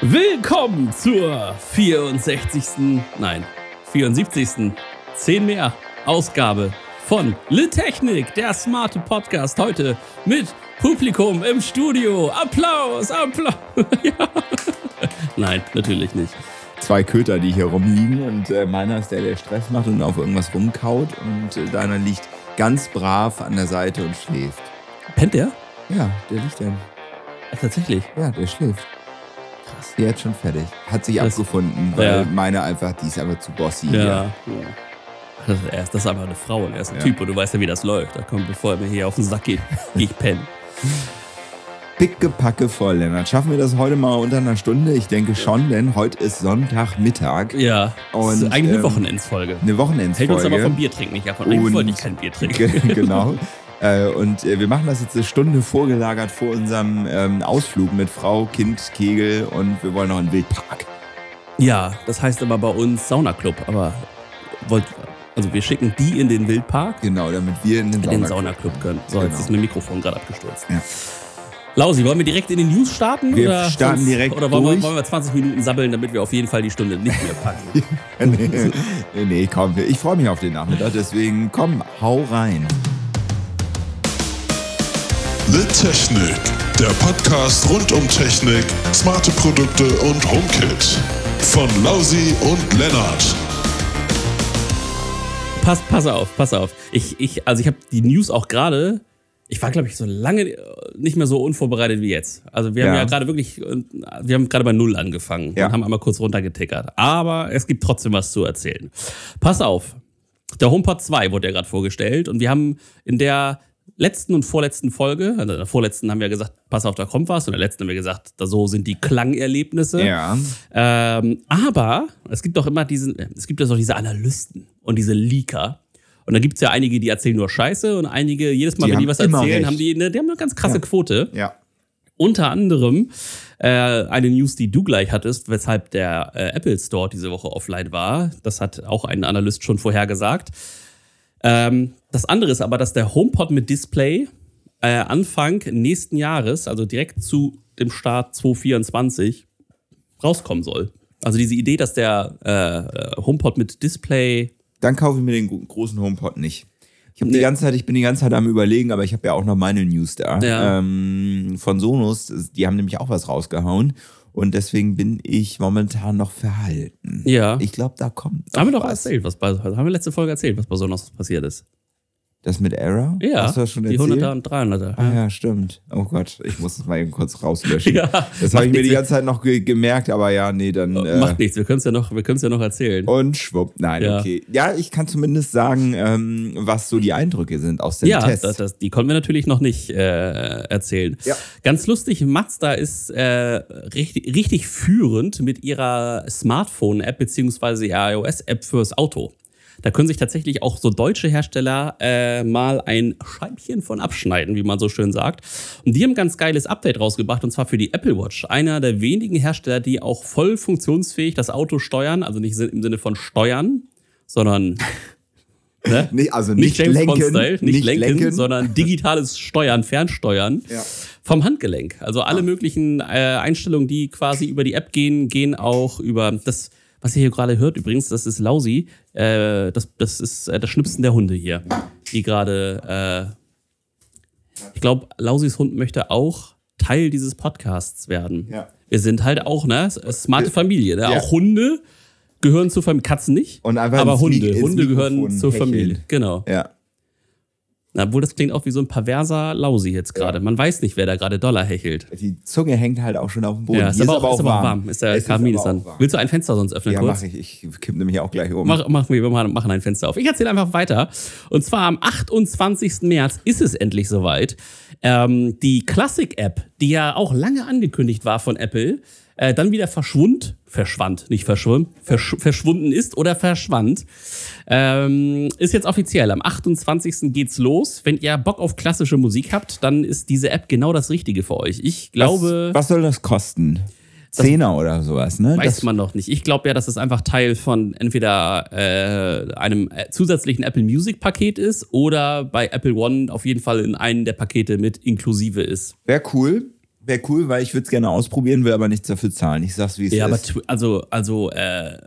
Willkommen zur 64. Nein, 74. 10 mehr Ausgabe von Le Technik, der smarte Podcast heute mit Publikum im Studio. Applaus, Applaus. ja. Nein, natürlich nicht. Zwei Köter, die hier rumliegen und äh, meiner ist der, der Stress macht und auf irgendwas rumkaut und äh, deiner liegt ganz brav an der Seite und schläft. Pennt der? Ja, der liegt dann. Ach, tatsächlich. Ja, der schläft. Krass. Der hat schon fertig. Hat sich Das- abgefunden, weil Ja. meine einfach, die ist einfach zu bossy. Ja. ja. Das, ist, erst- das ist einfach eine Frau und er ist ein Ja. Typ und du weißt ja, wie das läuft. Da kommt, bevor er mir hier auf den Sack geht, geh ich pennen. Picke Packe voll, Lennart. Schaffen wir das heute mal unter einer Stunde? Ich denke schon, denn heute ist Sonntagmittag. Ja. das ist Und, eigentlich eine ähm, Wochenendsfolge. Eine Wochenendsfolge. Hält uns aber vom Biertrinken nicht ab. Und eigentlich wollte ich kein Bier trinken. Ge- genau. Äh, und äh, wir machen das jetzt eine Stunde vorgelagert vor unserem ähm, Ausflug mit Frau, Kind, Kegel und wir wollen noch einen Wildpark. Ja, das heißt aber bei uns Saunaclub. Aber wollt, also wir schicken die in den Wildpark, Genau, damit wir in den, in den Saunaclub- können. So, jetzt Genau. ist mein Mikrofon gerade abgestürzt. Ja. Lausi, wollen wir direkt in die News starten? Wir oder starten direkt Oder wollen wir, durch. wollen wir 20 Minuten sabbeln, damit wir auf jeden Fall die Stunde nicht mehr packen? nee, nee, nee, komm, ich freue mich auf den Nachmittag, deswegen komm, hau rein. Le Technik, der Podcast rund um Technik, smarte Produkte und HomeKit. Von Lausi und Lennart. pass, pass auf, pass auf. Ich, ich, also ich habe die News auch gerade. Ich war, glaube ich, so lange äh, nicht mehr so unvorbereitet wie jetzt. Also wir haben Ja. ja, gerade wirklich, äh, wir haben gerade bei Null angefangen Ja. und haben einmal kurz runtergetickert. Aber es gibt trotzdem was zu erzählen. Pass auf. Der HomePod 2 wurde ja gerade vorgestellt und wir haben in der letzten und vorletzten Folge, also in der vorletzten haben wir gesagt, pass auf, da kommt was und in der letzten haben wir gesagt, da so sind die Klangerlebnisse. Ja, Ähm, aber es gibt doch immer diesen, es gibt ja so diese Analysten und diese Leaker. Und da gibt es ja einige, die erzählen nur Scheiße und einige, jedes Mal, Die wenn die was erzählen, recht. haben die, eine, die haben eine ganz krasse Quote. ja. Unter anderem äh, eine News, die du gleich hattest, weshalb der äh, Apple Store diese Woche offline war. Das hat auch ein Analyst schon vorhergesagt. Ähm, das andere ist aber, dass der HomePod mit Display äh, Anfang nächsten Jahres, also direkt zu dem Start 2024, rauskommen soll. Also diese Idee, dass der äh, HomePod mit Display Dann kaufe ich mir den gro- großen HomePod nicht. Ich habe die Nee. ganze Zeit, ich bin die ganze Zeit am überlegen, aber ich habe ja auch noch meine News da. Ja. Ähm, von Sonos, die haben nämlich auch was rausgehauen. Und deswegen bin ich momentan noch verhalten. Ja. Ich glaube, da kommt. haben wir doch was. erzählt, was bei, haben wir letzte Folge erzählt, was bei Sonos passiert ist. Das mit Error? Ja, Hast du das schon die erzählt? 100er und 300er. Ah ja, stimmt. Oh Gott, ich muss es mal eben kurz rauslöschen. Ja, das habe ich mir die ganze Zeit noch ge gemerkt, aber ja, nee, dann. Äh, Macht nichts, wir können es ja, noch- wir ja noch erzählen. und schwupp. Nein, Ja. okay. Ja, ich kann zumindest sagen, ähm, was so die Eindrücke sind aus dem ja, Test. das, das, die konnten wir natürlich noch nicht äh, erzählen. Ja. Ganz lustig, Mazda ist äh, richtig, richtig führend mit ihrer Smartphone-App beziehungsweise ihrer iOS-App fürs Auto. Da können sich tatsächlich auch so deutsche Hersteller äh, mal ein Scheibchen von abschneiden, wie man so schön sagt. Und die haben ein ganz geiles Update rausgebracht, und zwar für die Apple Watch. Einer der wenigen Hersteller, die auch voll funktionsfähig das Auto steuern, also nicht im Sinne von steuern, sondern ne? Nee, also nicht, nicht, James lenken, Bond-Style, nicht, lenken, lenken. sondern digitales Steuern, Fernsteuern Ja. vom Handgelenk. Also alle möglichen äh, Einstellungen, die quasi über die App gehen, gehen auch über das, was ihr hier gerade hört übrigens, das ist Lausi, äh, das, das ist äh, das Schnipsen der Hunde hier, die gerade, äh, ich glaube, Lausis Hund möchte auch Teil dieses Podcasts werden. Ja. Wir sind halt auch, ne, smarte Familie, ne? Ja. auch Hunde gehören zur Familie, Katzen nicht, aber Hunde, Hunde gehören zur. Familie, genau. Ja. Obwohl das klingt auch wie so ein perverser Lausi jetzt gerade. Man weiß nicht, wer da gerade Dollar hechelt. Die Zunge hängt halt auch schon auf dem Boden. Ja, ist aber, auch, ist aber auch warm. Ist der Es Kamin ist dann. warm. Willst du ein Fenster sonst öffnen Ja, kurz? mache ich. Ich kipp nämlich auch gleich um. Mach, machen wir, machen ein Fenster auf. Ich erzähle einfach weiter. Und zwar am 28. März ist es endlich soweit. Ähm, die Classic-App, die ja auch lange angekündigt war von Apple, äh, dann wieder verschwund, verschwand, nicht verschwunden, versch verschwunden ist oder verschwand, ähm, ist jetzt offiziell. Am 28. geht's los. Wenn ihr Bock auf klassische Musik habt, dann ist diese App genau das Richtige für euch. Ich glaube. Was, was soll das kosten? Zehner oder sowas, ne? Weiß das, man noch nicht. Ich glaube ja, dass es einfach Teil von entweder äh, einem äh, zusätzlichen Apple Music Paket ist oder bei Apple One auf jeden Fall in einem der Pakete mit inklusive ist. Wäre cool. Wäre cool, weil ich würde es gerne ausprobieren, will aber nichts dafür zahlen. Ich sag's, wie es Ja, aber ist. tw- also, also äh,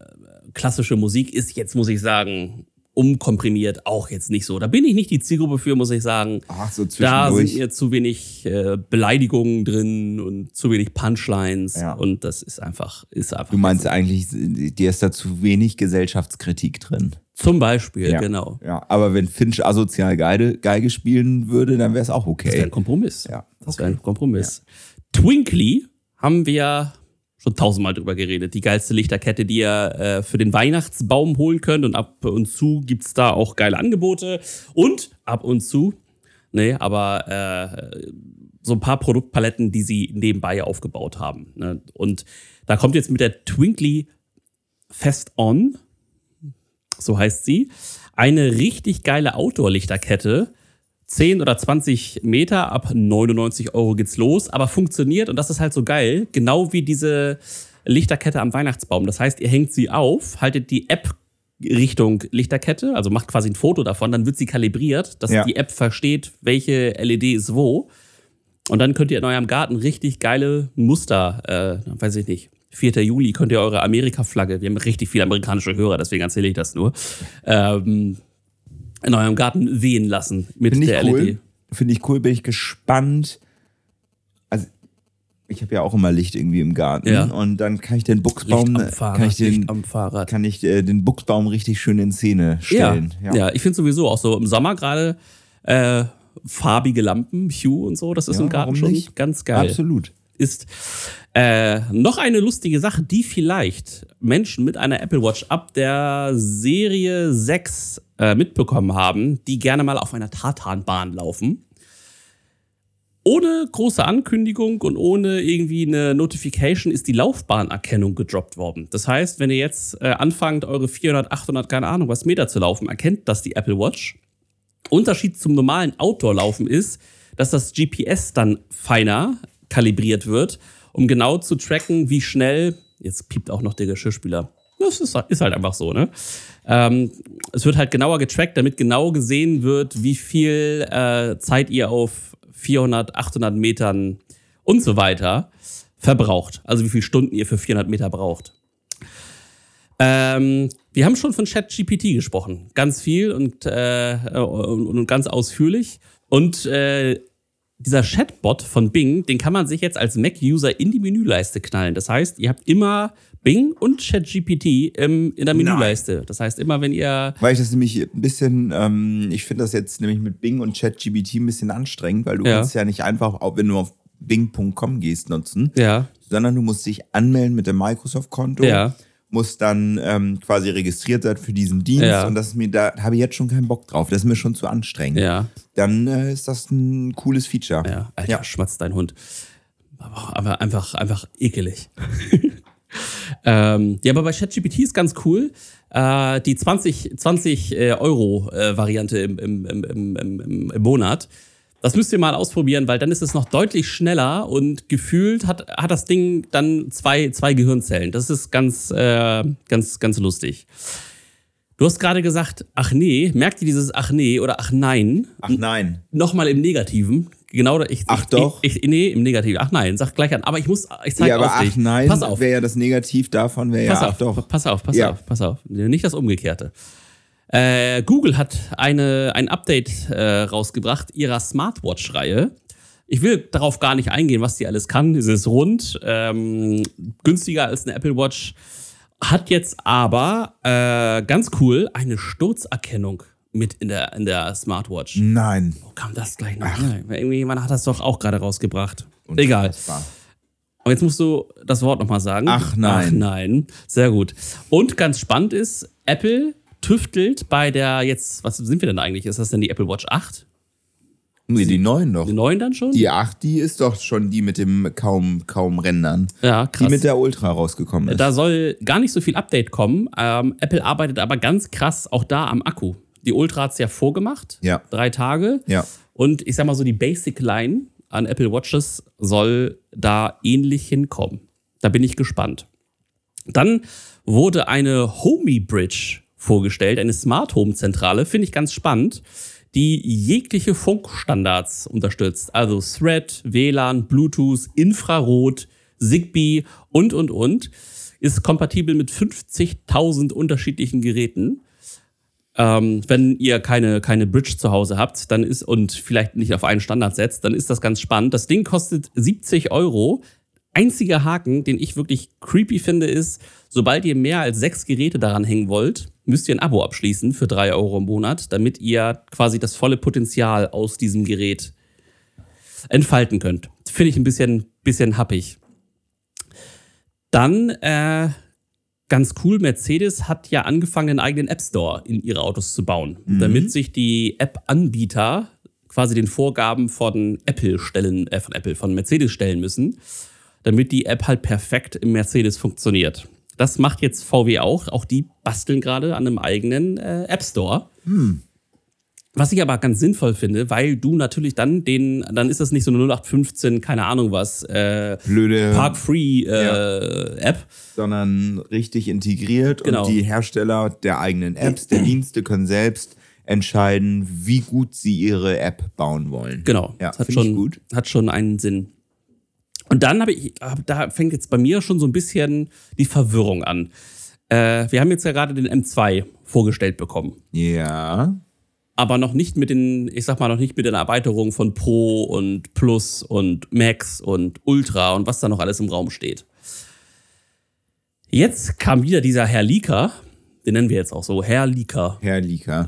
klassische Musik ist jetzt, muss ich sagen, umkomprimiert auch jetzt nicht so. Da bin ich nicht die Zielgruppe für, muss ich sagen. Ach, so Da sind mir zu wenig äh, Beleidigungen drin und zu wenig Punchlines. Ja. Und das ist einfach, ist einfach. Du meinst eigentlich, dir ist da zu wenig Gesellschaftskritik drin. Zum Beispiel, Ja. genau. Ja, aber wenn Finch asozial Geige, Geige spielen würde, dann wäre es auch Das wäre okay. ein Kompromiss. Ja, Das wäre ein Kompromiss. Twinkly haben wir schon tausendmal drüber geredet. Die geilste Lichterkette, die ihr äh, für den Weihnachtsbaum holen könnt. Und ab und zu gibt's da auch geile Angebote. Und ab und zu, nee, aber äh, so ein paar Produktpaletten, die sie nebenbei aufgebaut haben. Ne? Und da kommt jetzt mit der Twinkly Fest On, so heißt sie, eine richtig geile Outdoor-Lichterkette. 10 oder 20 Meter, ab 99 Euro geht's los, aber funktioniert, und das ist halt so geil, genau wie diese Lichterkette am Weihnachtsbaum. Das heißt, ihr hängt sie auf, haltet die App Richtung Lichterkette, also macht quasi ein Foto davon, dann wird sie kalibriert, dass Ja. die App versteht, welche LED ist wo. Und dann könnt ihr in eurem Garten richtig geile Muster, äh, weiß ich nicht, 4. Juli könnt ihr eure Amerika-Flagge, wir haben richtig viele amerikanische Hörer, deswegen erzähle ich das nur, ähm, in eurem Garten wehen lassen mit Finde der cool. LED. Finde ich cool, bin ich gespannt. Also, ich habe ja auch immer Licht irgendwie im Garten. Ja. Und dann kann ich den Buchsbaum, kann ich den, kann ich äh, den Buchsbaum richtig schön in Szene stellen. Ja, ja. ich finde sowieso auch so im Sommer gerade äh, farbige Lampen, Hue und so, das ist Ja, im Garten schon nicht? ganz geil. Absolut. Ist äh, noch eine lustige Sache, die vielleicht Menschen mit einer Apple Watch ab der Serie 6 äh, mitbekommen haben, die gerne mal auf einer Tartanbahn laufen. Ohne große Ankündigung und ohne irgendwie eine Notification ist die Laufbahnerkennung gedroppt worden. Das heißt, wenn ihr jetzt äh, anfangt, eure 400, 800, keine Ahnung, was Meter zu laufen, erkennt das die Apple Watch. Unterschied zum normalen Outdoor-Laufen ist, dass das GPS dann feiner kalibriert wird, um genau zu tracken, wie schnell. Jetzt piept auch noch der Geschirrspüler. Das ist, ist halt einfach so, ne? Ähm, es wird halt genauer getrackt, damit genau gesehen wird, wie viel äh, Zeit ihr auf 400, 800 Metern und so weiter verbraucht. Also wie viele Stunden ihr für 400 Meter braucht. Ähm, wir haben schon von ChatGPT gesprochen. Ganz viel und, äh, und, und ganz ausführlich. Und äh, dieser Chatbot von Bing, den kann man sich jetzt als Mac-User in die Menüleiste knallen. Das heißt, ihr habt immer Bing und ChatGPT im, in der Menüleiste. Das heißt, immer wenn ihr. Weil ich das nämlich ein bisschen, ähm, ich finde das jetzt nämlich mit Bing und ChatGPT ein bisschen anstrengend, weil du Ja. kannst ja nicht einfach, auch wenn du auf bing.com gehst, nutzen, Ja, sondern du musst dich anmelden mit dem Microsoft-Konto, Ja. musst dann ähm, quasi registriert sein für diesen Dienst Ja. und das ist mir, da habe ich jetzt schon keinen Bock drauf, das ist mir schon zu anstrengend. ja, Dann äh, ist das ein cooles Feature. ja. Alter, Ja. schmatzt dein Hund. Aber, einfach, einfach ekelig. ähm, ja, aber bei ChatGPT ist ganz cool. Äh, die 20, 20 äh, Euro äh, Variante im, im, im, im, im, im Monat. Das müsst ihr mal ausprobieren, weil dann ist es noch deutlich schneller und gefühlt hat, hat das Ding dann zwei, zwei Gehirnzellen. Das ist ganz, äh, ganz, ganz lustig. Du hast gerade gesagt, ach nee, merkt ihr dieses ach nee oder ach nein? Ach nein. Nochmal im Negativen. Genau, da- ich, Ach ich, doch. Ich, nee, im Negativen. Ach nein, sag gleich an. Aber ich muss, ich zeig Ja, aber auf ach nein, Pass auf, wäre ja das Negativ davon, wäre ja pass ach auf, doch. pass auf, pass Ja. auf, pass auf. Nicht das Umgekehrte. Äh, Google hat eine, ein Update äh, rausgebracht ihrer Smartwatch-Reihe. Ich will darauf gar nicht eingehen, was die alles kann. Es ist rund, ähm, günstiger als eine Apple Watch. Hat jetzt aber äh, ganz cool eine Sturzerkennung mit in der, in der Smartwatch. Nein. Wo kam das gleich noch? Irgendjemand hat das doch auch gerade rausgebracht. Egal. Aber jetzt musst du das Wort nochmal sagen. Ach nein. Ach nein. Sehr gut. Und ganz spannend ist, Apple tüftelt bei der jetzt, was sind wir denn eigentlich? Ist das denn die Apple Watch 8? Nee, die neuen doch. Die neuen dann schon? Die 8, die ist doch schon die mit dem kaum, kaum Rändern. ja, Die krass. mit der Ultra rausgekommen ist. da soll gar nicht so viel Update kommen. Ähm, Apple arbeitet aber ganz krass auch da am Akku. Die Ultra hat es ja vorgemacht. Ja. Drei Tage. Ja. Und ich sag mal so, die Basic Line an Apple Watches soll da ähnlich hinkommen. Da bin ich gespannt. Dann wurde eine Homey Bridge vorgestellt, eine Smart Home Zentrale, finde ich ganz spannend. Die jegliche Funkstandards unterstützt. Also Thread, WLAN, Bluetooth, Infrarot, Zigbee und, und, und. Ist kompatibel mit 50.000 unterschiedlichen Geräten. Ähm, wenn ihr keine, keine Bridge zu Hause habt, dann ist und vielleicht nicht auf einen Standard setzt, dann ist das ganz spannend. Das Ding kostet 70 Euro. Einziger Haken, den ich wirklich creepy finde, ist, sobald ihr mehr als sechs Geräte daran hängen wollt, müsst ihr ein Abo abschließen für drei Euro im Monat, damit ihr quasi das volle Potenzial aus diesem Gerät entfalten könnt. Finde ich ein bisschen, bisschen happig. Dann äh, ganz cool, Mercedes hat ja angefangen, einen eigenen App Store in ihre Autos zu bauen, mhm. damit sich die App-Anbieter quasi den Vorgaben von Apple stellen, äh, von Apple, von Mercedes stellen müssen, damit die App halt perfekt im Mercedes funktioniert. Das macht jetzt VW auch. Auch die basteln gerade an einem eigenen äh, App Store. Hm. Was ich aber ganz sinnvoll finde, weil du natürlich dann den, dann ist das nicht so eine 0815, keine Ahnung was, äh, blöde Park-Free äh, ja. App. Sondern richtig integriert genau. und die Hersteller der eigenen Apps, der Dienste können selbst entscheiden, wie gut sie ihre App bauen wollen. Genau. Ja, das hat schon, gut. hat schon einen Sinn. Und dann habe ich, da fängt jetzt bei mir schon so ein bisschen die Verwirrung an. Äh, wir haben jetzt ja gerade den M2 vorgestellt bekommen. Ja. Aber noch nicht mit den, ich sag mal, noch nicht mit den Erweiterungen von Pro und Plus und Max und Ultra und was da noch alles im Raum steht. Jetzt kam wieder dieser Herr Leaker, den nennen wir jetzt auch so, Herr Leaker. Herr Leaker.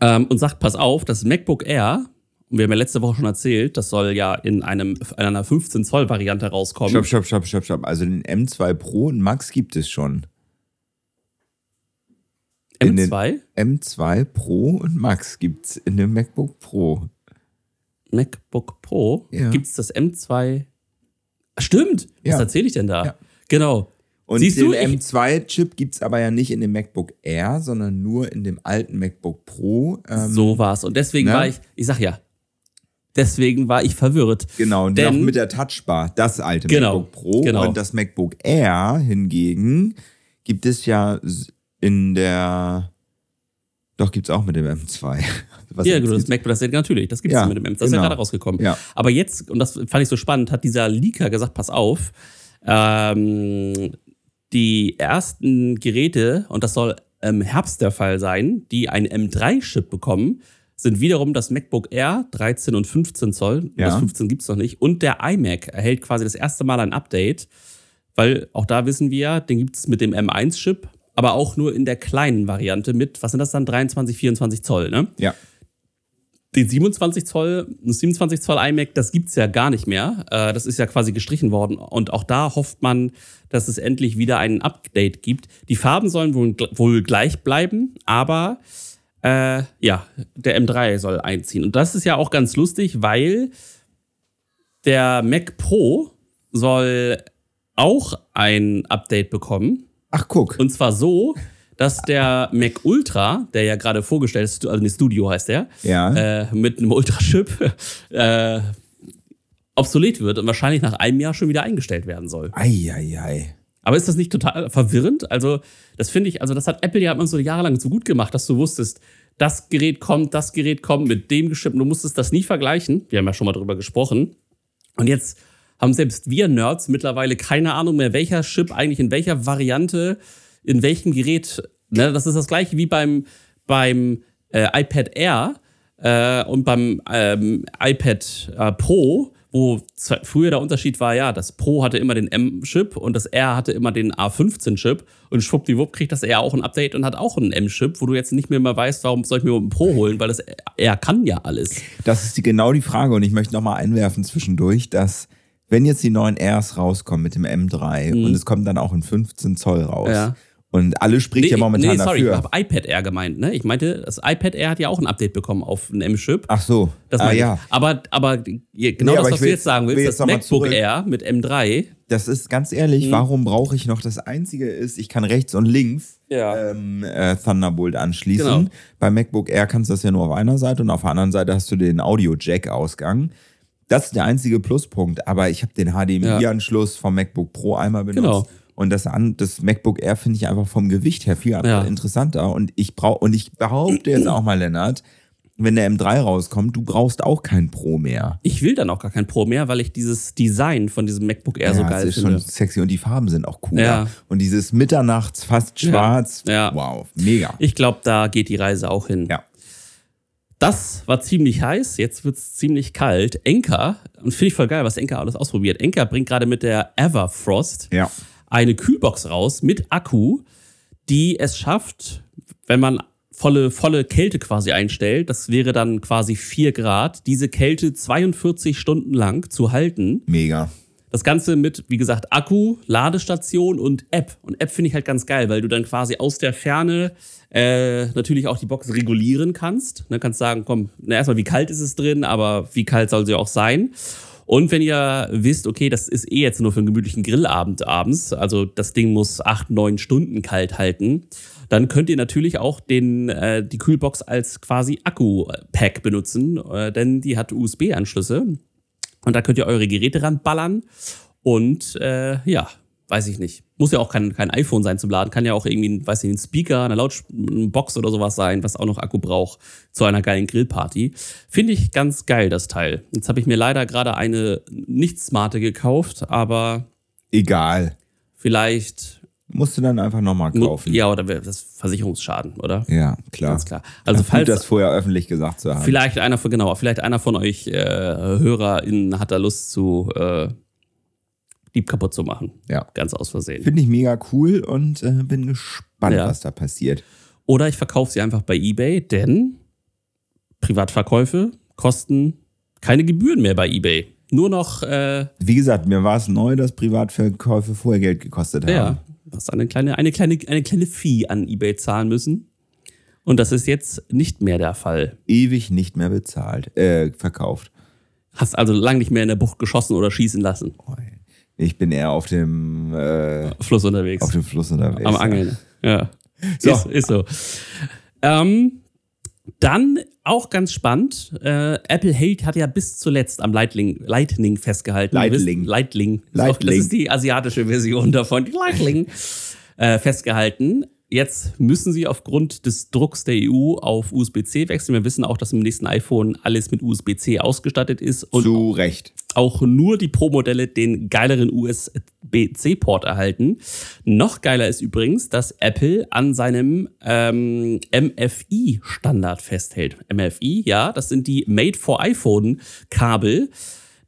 Ähm, und sagt, pass auf, das MacBook Air wir haben ja letzte Woche schon erzählt, das soll ja in, einem, in einer 15-Zoll-Variante rauskommen. Stopp, stopp, stopp, stopp, stopp. Also den M2 Pro und Max gibt es schon. M2? M2 Pro und Max gibt es in dem MacBook Pro. MacBook Pro? Ja. Gibt es das M2? Stimmt! Was ja. erzähle ich denn da? Ja. Genau. Und Siehst den M2-Chip gibt es aber ja nicht in dem MacBook Air, sondern nur in dem alten MacBook Pro. Ähm, so war's. Und deswegen ne? war ich, ich sag ja, Deswegen war ich verwirrt. Genau, und noch mit der Touchbar, das alte genau, MacBook Pro. Genau. Und das MacBook Air hingegen gibt es ja in der. Doch, gibt es auch mit dem M2. Was ja, gut, das MacBook, das natürlich, das gibt es ja, mit dem M2. Das genau. ist ja genau. gerade rausgekommen. Ja. Aber jetzt, und das fand ich so spannend, hat dieser Leaker gesagt: Pass auf, ähm, die ersten Geräte, und das soll im Herbst der Fall sein, die einen M3-Chip bekommen, sind wiederum das MacBook Air 13 und 15 Zoll. Ja. Das 15 gibt es noch nicht. Und der iMac erhält quasi das erste Mal ein Update, weil auch da wissen wir, den gibt es mit dem M1-Chip, aber auch nur in der kleinen Variante mit, was sind das dann, 23, 24 Zoll, ne? Ja. Den 27 Zoll, 27 Zoll iMac, das gibt es ja gar nicht mehr. Äh, das ist ja quasi gestrichen worden. Und auch da hofft man, dass es endlich wieder ein Update gibt. Die Farben sollen wohl, wohl gleich bleiben, aber äh, ja, der M3 soll einziehen. Und das ist ja auch ganz lustig, weil der Mac Pro soll auch ein Update bekommen. Ach, guck. Und zwar so, dass der Mac Ultra, der ja gerade vorgestellt ist, also ein Studio heißt der, ja. äh, mit einem Ultra-Chip, äh, obsolet wird und wahrscheinlich nach einem Jahr schon wieder eingestellt werden soll. Eieiei. Ei, ei. Aber ist das nicht total verwirrend? Also, das finde ich, also das hat Apple ja immer so jahrelang so gut gemacht, dass du wusstest, das Gerät kommt, das Gerät kommt mit dem Chip. Du musstest das nie vergleichen. Wir haben ja schon mal drüber gesprochen. Und jetzt haben selbst wir Nerds mittlerweile keine Ahnung mehr, welcher Chip eigentlich in welcher Variante, in welchem Gerät. Ne? Das ist das gleiche wie beim, beim äh, iPad Air äh, und beim ähm, iPad äh, Pro wo früher der Unterschied war, ja, das Pro hatte immer den M-Chip und das R hatte immer den A15-Chip und schwuppdiwupp kriegt das R auch ein Update und hat auch einen M-Chip, wo du jetzt nicht mehr mal weißt, warum soll ich mir einen Pro holen, weil das R kann ja alles. Das ist die, genau die Frage und ich möchte nochmal einwerfen zwischendurch, dass wenn jetzt die neuen Rs rauskommen mit dem M3 mhm. und es kommt dann auch in 15 Zoll raus, ja. Und alle spricht nee, ja momentan nee, sorry, dafür. ich habe iPad Air gemeint, ne? Ich meinte, das iPad Air hat ja auch ein Update bekommen auf ein M-Chip. Ach so. Das ah, ja. Aber, aber genau nee, das, aber was will, du jetzt sagen willst, jetzt das MacBook Air mit M3. Das ist ganz ehrlich, mhm. warum brauche ich noch das Einzige ist, ich kann rechts und links ja. ähm, äh, Thunderbolt anschließen. Genau. Bei MacBook Air kannst du das ja nur auf einer Seite und auf der anderen Seite hast du den Audio-Jack-Ausgang. Das ist der einzige Pluspunkt, aber ich habe den HDMI-Anschluss vom MacBook Pro einmal benutzt. Genau. Und das, an, das MacBook Air finde ich einfach vom Gewicht her viel ja. interessanter. Und ich brauche, und ich behaupte jetzt auch mal, Lennart, wenn der M3 rauskommt, du brauchst auch kein Pro mehr. Ich will dann auch gar kein Pro mehr, weil ich dieses Design von diesem MacBook Air ja, so geil das ist finde. schon sexy und die Farben sind auch cool. Ja. Und dieses Mitternachts fast schwarz. Ja. Wow, mega. Ich glaube, da geht die Reise auch hin. Ja. Das war ziemlich heiß, jetzt wird es ziemlich kalt. Enka, und finde ich voll geil, was Enka alles ausprobiert. Enka bringt gerade mit der Everfrost ja. Eine Kühlbox raus mit Akku, die es schafft, wenn man volle, volle Kälte quasi einstellt, das wäre dann quasi 4 Grad, diese Kälte 42 Stunden lang zu halten. Mega. Das Ganze mit, wie gesagt, Akku, Ladestation und App. Und App finde ich halt ganz geil, weil du dann quasi aus der Ferne äh, natürlich auch die Box regulieren kannst. Ne, kannst sagen, komm, na, erstmal, wie kalt ist es drin, aber wie kalt soll sie auch sein? Und wenn ihr wisst, okay, das ist eh jetzt nur für einen gemütlichen Grillabend abends, also das Ding muss acht, neun Stunden kalt halten, dann könnt ihr natürlich auch den, äh, die Kühlbox als quasi Akku-Pack benutzen, äh, denn die hat USB-Anschlüsse. Und da könnt ihr eure Geräte ranballern. Und äh, ja, weiß ich nicht. Muss ja auch kein, kein iPhone sein zum Laden. Kann ja auch irgendwie, weiß ich, ein Speaker, eine Lautbox oder sowas sein, was auch noch Akku braucht zu einer geilen Grillparty. Finde ich ganz geil, das Teil. Jetzt habe ich mir leider gerade eine nicht smarte gekauft, aber. Egal. Vielleicht. Musst du dann einfach nochmal kaufen. Ja, oder das Versicherungsschaden, oder? Ja, klar. Ganz klar. Also, falls. Gut, das vorher öffentlich gesagt zu haben. Vielleicht einer von, genau, vielleicht einer von euch äh, HörerInnen hat da Lust zu. Äh, Dieb kaputt zu machen. Ja. Ganz aus Versehen. Finde ich mega cool und äh, bin gespannt, ja. was da passiert. Oder ich verkaufe sie einfach bei eBay, denn Privatverkäufe kosten keine Gebühren mehr bei eBay. Nur noch. Äh, Wie gesagt, mir war es neu, dass Privatverkäufe vorher Geld gekostet haben. Ja, du hast eine kleine, eine, kleine, eine kleine Fee an eBay zahlen müssen. Und das ist jetzt nicht mehr der Fall. Ewig nicht mehr bezahlt, äh, verkauft. Hast also lange nicht mehr in der Bucht geschossen oder schießen lassen. Oh, ich bin eher auf dem äh, Fluss unterwegs. Auf dem Fluss unterwegs. Am Angeln. Ja. So. Ist, ist so. Ähm, dann auch ganz spannend. Äh, Apple hält hat ja bis zuletzt am Lightning, Lightning festgehalten. Lightning. Lightning. Lightning. Das ist die asiatische Version davon. Die Lightning. äh, festgehalten. Jetzt müssen sie aufgrund des Drucks der EU auf USB-C wechseln. Wir wissen auch, dass im nächsten iPhone alles mit USB-C ausgestattet ist. Und Zu Recht. Auch nur die Pro-Modelle den geileren USB-C-Port erhalten. Noch geiler ist übrigens, dass Apple an seinem ähm, MFI-Standard festhält. MFI, ja, das sind die Made for iPhone-Kabel.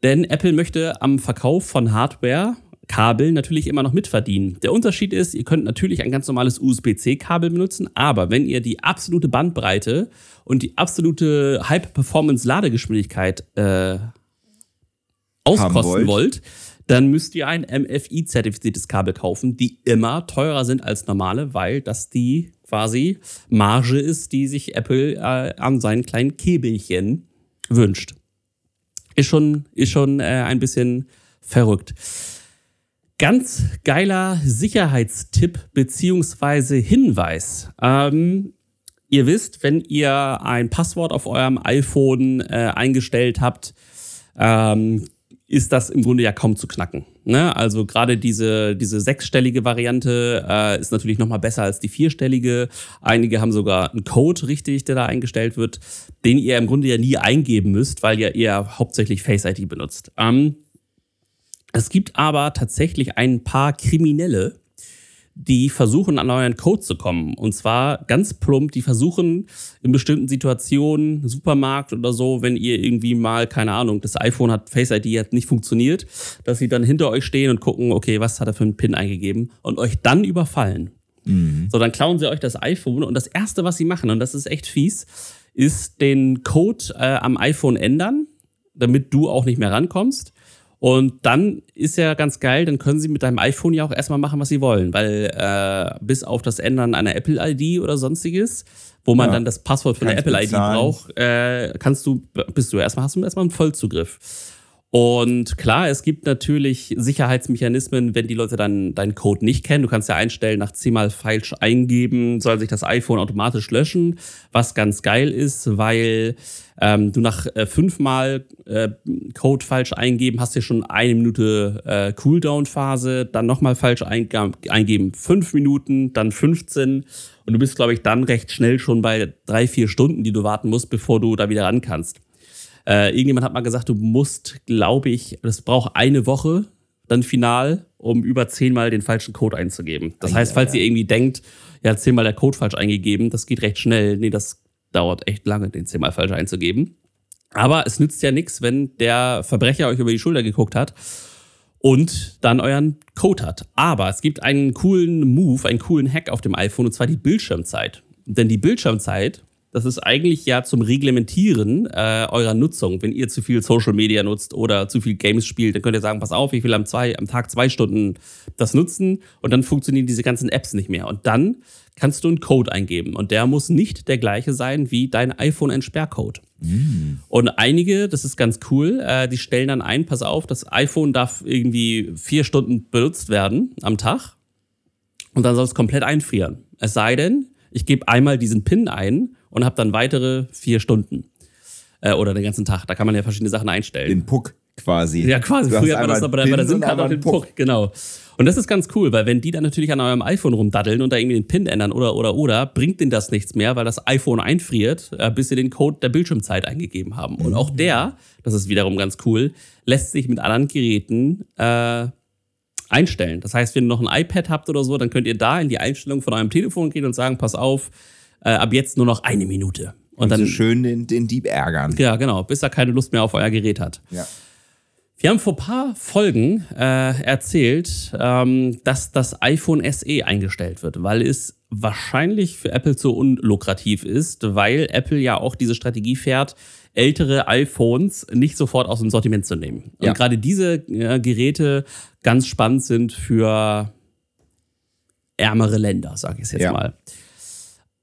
Denn Apple möchte am Verkauf von Hardware Kabel natürlich immer noch mitverdienen. Der Unterschied ist, ihr könnt natürlich ein ganz normales USB-C-Kabel benutzen, aber wenn ihr die absolute Bandbreite und die absolute High-Performance-Ladegeschwindigkeit äh, auskosten wollt. wollt, dann müsst ihr ein MFI-zertifiziertes Kabel kaufen, die immer teurer sind als normale, weil das die quasi Marge ist, die sich Apple äh, an seinen kleinen Käbelchen wünscht. Ist schon, ist schon äh, ein bisschen verrückt. Ganz geiler Sicherheitstipp beziehungsweise Hinweis. Ähm, ihr wisst, wenn ihr ein Passwort auf eurem iPhone äh, eingestellt habt, ähm, ist das im Grunde ja kaum zu knacken. Ne? Also gerade diese, diese sechsstellige Variante äh, ist natürlich nochmal besser als die vierstellige. Einige haben sogar einen Code richtig, der da eingestellt wird, den ihr im Grunde ja nie eingeben müsst, weil ihr eher hauptsächlich Face ID benutzt. Ähm, es gibt aber tatsächlich ein paar Kriminelle, die versuchen, an euren Code zu kommen. Und zwar ganz plump, die versuchen in bestimmten Situationen, Supermarkt oder so, wenn ihr irgendwie mal, keine Ahnung, das iPhone hat, Face ID hat nicht funktioniert, dass sie dann hinter euch stehen und gucken, okay, was hat er für einen PIN eingegeben und euch dann überfallen. Mhm. So, dann klauen sie euch das iPhone und das Erste, was sie machen, und das ist echt fies, ist den Code äh, am iPhone ändern, damit du auch nicht mehr rankommst. Und dann ist ja ganz geil, dann können sie mit deinem iPhone ja auch erstmal machen, was sie wollen, weil äh, bis auf das Ändern einer Apple-ID oder sonstiges, wo man ja, dann das Passwort für eine Apple-ID braucht, äh, kannst du, bist du erstmal, hast du erstmal einen Vollzugriff. Und klar, es gibt natürlich Sicherheitsmechanismen, wenn die Leute dann deinen Code nicht kennen. Du kannst ja einstellen, nach zehnmal falsch eingeben, soll sich das iPhone automatisch löschen, was ganz geil ist, weil ähm, du nach äh, fünfmal äh, Code falsch eingeben, hast du schon eine Minute äh, Cooldown-Phase, dann nochmal falsch eingeben, fünf Minuten, dann 15 und du bist, glaube ich, dann recht schnell schon bei drei, vier Stunden, die du warten musst, bevor du da wieder ran kannst. Äh, irgendjemand hat mal gesagt, du musst, glaube ich, das braucht eine Woche dann final, um über zehnmal den falschen Code einzugeben. Das heißt, falls ihr irgendwie denkt, ja, zehnmal der Code falsch eingegeben, das geht recht schnell. Nee, das dauert echt lange, den zehnmal falsch einzugeben. Aber es nützt ja nichts, wenn der Verbrecher euch über die Schulter geguckt hat und dann euren Code hat. Aber es gibt einen coolen Move, einen coolen Hack auf dem iPhone, und zwar die Bildschirmzeit. Denn die Bildschirmzeit das ist eigentlich ja zum Reglementieren äh, eurer Nutzung. Wenn ihr zu viel Social Media nutzt oder zu viel Games spielt, dann könnt ihr sagen, pass auf, ich will am, zwei, am Tag zwei Stunden das nutzen und dann funktionieren diese ganzen Apps nicht mehr. Und dann kannst du einen Code eingeben und der muss nicht der gleiche sein wie dein iPhone-Entsperrcode. Mm. Und einige, das ist ganz cool, äh, die stellen dann ein, pass auf, das iPhone darf irgendwie vier Stunden benutzt werden am Tag und dann soll es komplett einfrieren. Es sei denn, ich gebe einmal diesen PIN ein und habe dann weitere vier Stunden. Äh, oder den ganzen Tag. Da kann man ja verschiedene Sachen einstellen. Den Puck quasi. Ja, quasi. Früher hat man das aber bei der SIM-Karte auch den Puck. Puck. Genau. Und das ist ganz cool, weil wenn die dann natürlich an eurem iPhone rumdaddeln und da irgendwie den PIN ändern oder, oder, oder, bringt denen das nichts mehr, weil das iPhone einfriert, äh, bis sie den Code der Bildschirmzeit eingegeben haben. Und auch der, das ist wiederum ganz cool, lässt sich mit anderen Geräten äh, einstellen. Das heißt, wenn ihr noch ein iPad habt oder so, dann könnt ihr da in die Einstellung von eurem Telefon gehen und sagen, pass auf, äh, ab jetzt nur noch eine Minute. Und, und dann so schön den, den Dieb ärgern. Ja, genau, bis er keine Lust mehr auf euer Gerät hat. Ja. Wir haben vor ein paar Folgen äh, erzählt, ähm, dass das iPhone SE eingestellt wird, weil es wahrscheinlich für Apple zu unlukrativ ist, weil Apple ja auch diese Strategie fährt, ältere iPhones nicht sofort aus dem Sortiment zu nehmen. Ja. Und gerade diese äh, Geräte ganz spannend sind für ärmere Länder, sage ich jetzt ja. mal.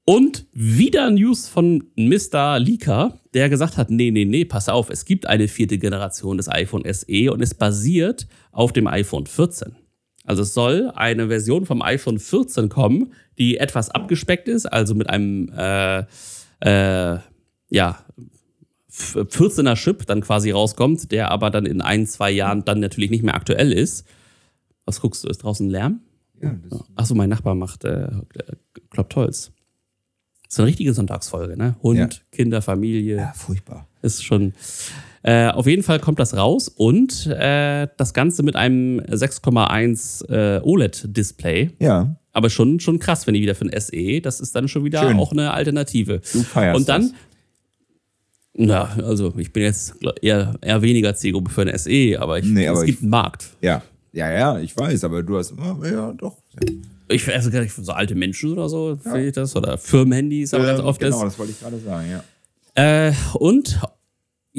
Und wieder News von Mr. Leaker, der gesagt hat, nee, nee, nee, pass auf, es gibt eine vierte Generation des iPhone SE und es basiert auf dem iPhone 14. Also es soll eine Version vom iPhone 14 kommen, die etwas abgespeckt ist, also mit einem äh, äh, ja, 14er Chip dann quasi rauskommt, der aber dann in ein, zwei Jahren dann natürlich nicht mehr aktuell ist. Was guckst du? Ist draußen Lärm? Ja, Achso, mein Nachbar macht äh, kloppt Holz. So eine richtige Sonntagsfolge, ne? Hund, ja. Kinder, Familie. Ja, furchtbar. Ist schon. Äh, auf jeden Fall kommt das raus und äh, das Ganze mit einem 6,1 äh, OLED-Display. Ja. Aber schon, schon krass, wenn ich wieder für ein SE, das ist dann schon wieder Schön. auch eine Alternative. Du feierst Und dann, das. Na, also ich bin jetzt eher, eher weniger Zielgruppe für ein SE, aber, ich, nee, aber es gibt einen Markt. Ja, ja, ja, ich weiß, aber du hast, ja, doch. Ja. Ich weiß also gar nicht, so alte Menschen oder so, ja. ich das? Oder Firmenhandys, aber äh, ganz oft Genau, ist. das wollte ich gerade sagen, ja. Äh, und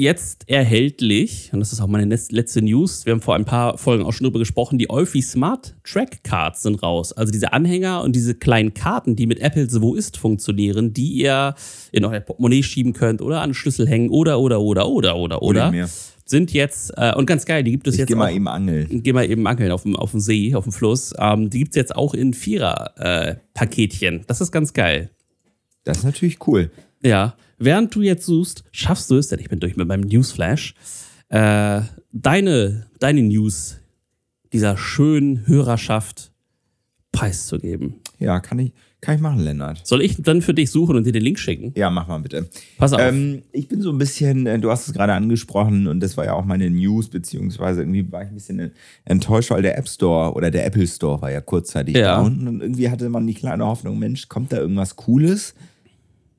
jetzt erhältlich, und das ist auch meine letzte News, wir haben vor ein paar Folgen auch schon drüber gesprochen, die Eufy Smart Track Cards sind raus. Also diese Anhänger und diese kleinen Karten, die mit Apple so ist funktionieren, die ihr in euer Portemonnaie schieben könnt oder an den Schlüssel hängen oder, oder, oder, oder, oder, oder. oder sind jetzt, äh, und ganz geil, die gibt es ich jetzt. Geh mal auch, eben angeln. Geh mal eben angeln auf dem, auf dem See, auf dem Fluss. Ähm, die gibt es jetzt auch in Vierer-Paketchen. Äh, das ist ganz geil. Das ist natürlich cool. Ja. Während du jetzt suchst, schaffst du es, denn ich bin durch mit meinem Newsflash, äh, deine, deine News dieser schönen Hörerschaft preiszugeben. Ja, kann ich, kann ich machen, Lennart. Soll ich dann für dich suchen und dir den Link schicken? Ja, mach mal bitte. Pass auf. Ähm, ich bin so ein bisschen, äh, du hast es gerade angesprochen und das war ja auch meine News, beziehungsweise irgendwie war ich ein bisschen enttäuscht, weil der App Store oder der Apple Store war ja kurzzeitig ja. da und irgendwie hatte man die kleine Hoffnung, Mensch, kommt da irgendwas Cooles?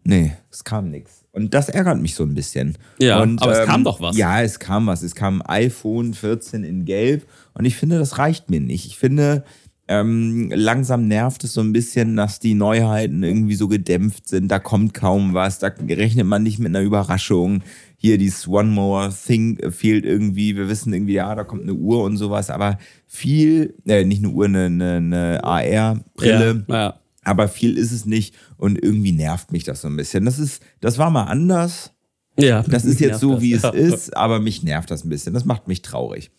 Nee, es kam nichts. Und das ärgert mich so ein bisschen. Ja, und, aber ähm, es kam doch was. Ja, es kam was. Es kam iPhone 14 in Gelb und ich finde, das reicht mir nicht. Ich finde, ähm, langsam nervt es so ein bisschen, dass die Neuheiten irgendwie so gedämpft sind. Da kommt kaum was, da rechnet man nicht mit einer Überraschung. Hier dieses One More Thing fehlt irgendwie. Wir wissen irgendwie, ja, da kommt eine Uhr und sowas, aber viel, äh, nicht eine Uhr, eine, eine, eine AR-Brille. Ja, ja. Aber viel ist es nicht und irgendwie nervt mich das so ein bisschen. Das ist, das war mal anders Ja, das ist jetzt so, wie das. es ja. ist, aber mich nervt das ein bisschen. Das macht mich traurig.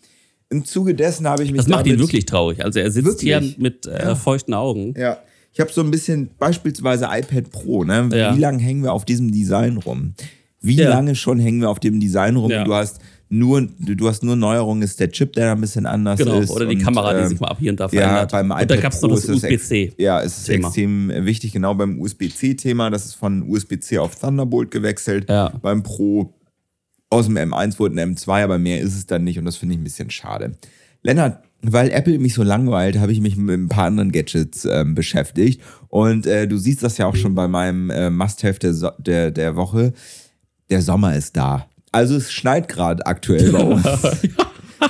Im Zuge dessen habe ich mich. Das macht ihn wirklich traurig. Also er sitzt wirklich? hier mit äh, ja. feuchten Augen. Ja. Ich habe so ein bisschen beispielsweise iPad Pro. Ne? Ja. Wie lange hängen wir auf diesem Design rum? Wie lange schon hängen wir auf dem Design rum? Du hast nur, du hast nur Neuerungen, ist der Chip, der ein bisschen anders genau, ist. Oder die und, Kamera, die sich mal ab hier und da verändert. Ja, beim iPad und da gab es noch das USB-C. Ja, es ist Thema. extrem wichtig, genau beim USB-C-Thema. Das ist von USB-C auf Thunderbolt gewechselt. Ja. Beim Pro aus dem M1 wurde ein M2, aber mehr ist es dann nicht und das finde ich ein bisschen schade. Lennart, weil Apple mich so langweilt, habe ich mich mit ein paar anderen Gadgets ähm, beschäftigt. Und äh, du siehst das ja auch schon bei meinem äh, Must-Have der, so der, der Woche. Der Sommer ist da. Also es schneit gerade aktuell bei uns.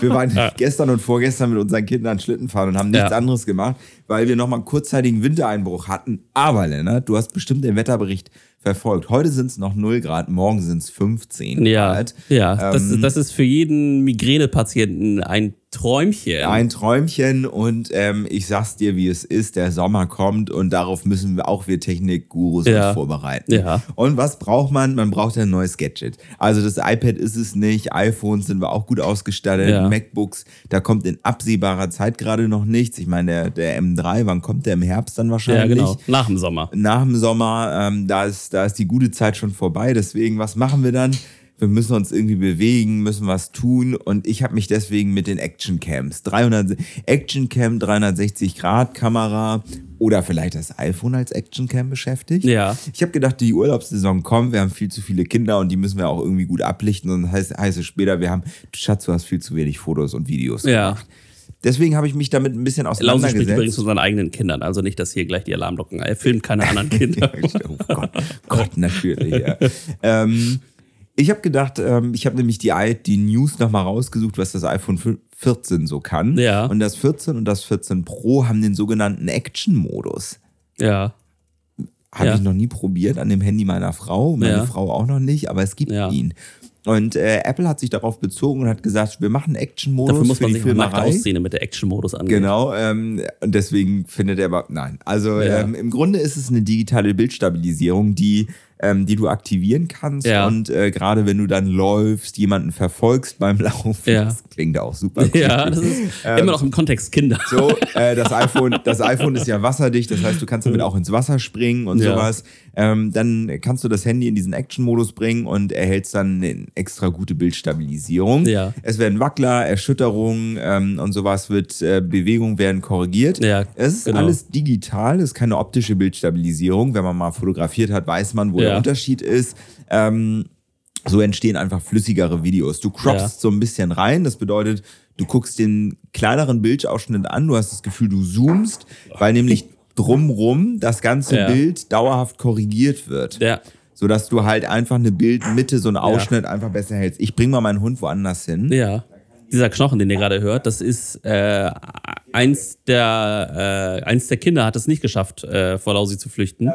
Wir waren ja. gestern und vorgestern mit unseren Kindern Schlitten fahren und haben nichts ja. anderes gemacht, weil wir nochmal einen kurzzeitigen Wintereinbruch hatten. Aber Lennart, du hast bestimmt den Wetterbericht verfolgt. Heute sind es noch 0 Grad, morgen sind es 15 ja. Grad. Ja, ähm, das, das ist für jeden Migränepatienten ein Träumchen. Ein Träumchen und ähm, ich sag's dir, wie es ist, der Sommer kommt und darauf müssen wir auch wir Technikgurus ja. uns vorbereiten. Ja. Und was braucht man? Man braucht ein neues Gadget. Also das iPad ist es nicht, iPhones sind wir auch gut ausgestattet, ja. MacBooks, da kommt in absehbarer Zeit gerade noch nichts. Ich meine, der, der M3, wann kommt der im Herbst dann wahrscheinlich? Ja, genau, nach dem Sommer. Nach dem Sommer, ähm, da, ist, da ist die gute Zeit schon vorbei. Deswegen, was machen wir dann? Wir müssen uns irgendwie bewegen, müssen was tun und ich habe mich deswegen mit den Action Cams, 300 Action Cam 360 Grad Kamera oder vielleicht das iPhone als Action Cam beschäftigt. Ja. Ich habe gedacht, die Urlaubssaison kommt, wir haben viel zu viele Kinder und die müssen wir auch irgendwie gut ablichten und heißt, heißt es später, wir haben Schatz, du hast viel zu wenig Fotos und Videos ja. gemacht. Deswegen habe ich mich damit ein bisschen auseinandergesetzt. Lausi spricht übrigens zu seinen eigenen Kindern, also nicht, dass hier gleich die Alarmglocken. Er filmt keine anderen Kinder. oh Gott, Gott natürlich. Ja. ähm, ich habe gedacht, ähm, ich habe nämlich die, die News nochmal rausgesucht, was das iPhone 14 so kann. Ja. Und das 14 und das 14 Pro haben den sogenannten Action-Modus. Ja. Habe ja. ich noch nie probiert an dem Handy meiner Frau, meine ja. Frau auch noch nicht, aber es gibt ja. ihn. Und äh, Apple hat sich darauf bezogen und hat gesagt, wir machen Action-Modus. Dafür muss man sich mal aussehen, damit der Action-Modus angeht. Genau, ähm, und deswegen findet er aber, nein. Also ja. ähm, im Grunde ist es eine digitale Bildstabilisierung, die ähm, die du aktivieren kannst. Ja. Und äh, gerade wenn du dann läufst, jemanden verfolgst beim Laufen, ja. das klingt auch super. Ja, das ist ähm, immer noch im Kontext Kinder. So, äh, das, iPhone, das iPhone ist ja wasserdicht, das heißt, du kannst damit auch ins Wasser springen und ja. sowas. Ähm, dann kannst du das Handy in diesen Action-Modus bringen und erhältst dann eine extra gute Bildstabilisierung. Ja. Es werden Wackler, Erschütterungen ähm, und sowas wird, äh, Bewegungen werden korrigiert. Ja, es ist genau. alles digital, es ist keine optische Bildstabilisierung. Wenn man mal fotografiert hat, weiß man, wo ja. Der Unterschied ist. Ähm, so entstehen einfach flüssigere Videos. Du croppst ja. so ein bisschen rein, das bedeutet, du guckst den kleineren Bildausschnitt an, du hast das Gefühl, du zoomst, weil nämlich drumrum das ganze ja. Bild dauerhaft korrigiert wird. Ja. Sodass du halt einfach eine Bildmitte, so einen Ausschnitt ja. einfach besser hältst. Ich bring mal meinen Hund woanders hin. Ja. Dieser Knochen, den ihr gerade hört, das ist äh, eins, der, äh, eins der Kinder hat es nicht geschafft, äh, vor Lausi zu flüchten.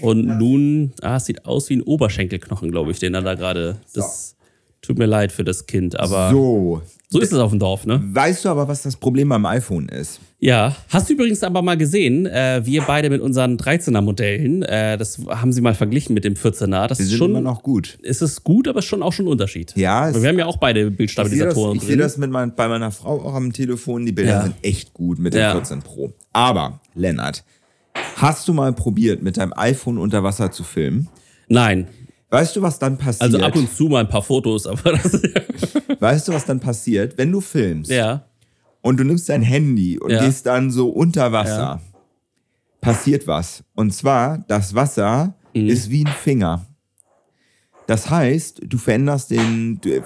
Und nun, ah, es sieht aus wie ein Oberschenkelknochen, glaube ich, den er da gerade. Das tut mir leid für das Kind, aber. So. So ist es auf dem Dorf, ne? Weißt du aber, was das Problem beim iPhone ist? Ja, hast du übrigens aber mal gesehen, äh, wir beide mit unseren 13er Modellen, äh, das haben sie mal verglichen mit dem 14er. Das die sind schon, immer noch gut. Ist es gut, aber schon auch schon ein Unterschied. Ja. wir haben ja auch beide Bildstabilisatoren ich sehe das, ich sehe das mit mein, bei meiner Frau auch am Telefon. Die Bilder ja. sind echt gut mit dem ja. 14 Pro. Aber, Lennart, hast du mal probiert, mit deinem iPhone unter Wasser zu filmen? Nein. Weißt du, was dann passiert? Also ab und zu mal ein paar Fotos, aber das Weißt du, was dann passiert, wenn du filmst? Ja. Und du nimmst dein Handy und ja. gehst dann so unter Wasser. Ja. Passiert was. Und zwar, das Wasser mhm. ist wie ein Finger. Das heißt, du veränderst den. Du,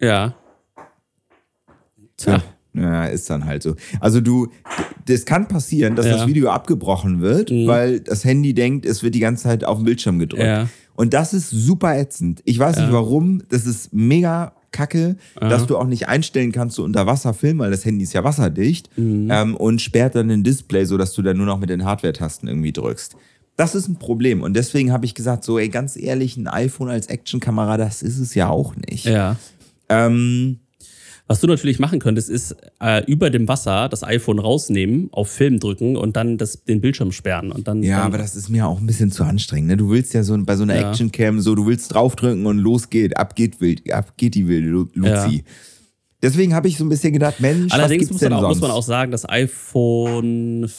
ja. Tja. Ja, ist dann halt so. Also du, das kann passieren, dass ja. das Video abgebrochen wird, mhm. weil das Handy denkt, es wird die ganze Zeit auf den Bildschirm gedrückt. Ja. Und das ist super ätzend. Ich weiß ja. nicht warum, das ist mega kacke, dass du auch nicht einstellen kannst, so unter Wasser filmen, weil das Handy ist ja wasserdicht mhm. ähm, und sperrt dann den Display, sodass du dann nur noch mit den Hardware-Tasten irgendwie drückst. Das ist ein Problem. Und deswegen habe ich gesagt, so, ey, ganz ehrlich, ein iPhone als Actionkamera, das ist es ja auch nicht. Ja. Ähm, Was du natürlich machen könntest, ist äh, über dem Wasser das iPhone rausnehmen, auf Film drücken und dann das, den Bildschirm sperren. Und dann, ja, dann aber das ist mir auch ein bisschen zu anstrengend. Ne? Du willst ja so bei so einer ja. Actioncam so, du willst draufdrücken und los geht, ab geht wild, ab geht die wilde Luzi. Ja. Deswegen habe ich so ein bisschen gedacht, Mensch, Allerdings was gibt's muss, denn man auch, sonst? muss man auch sagen, das iPhone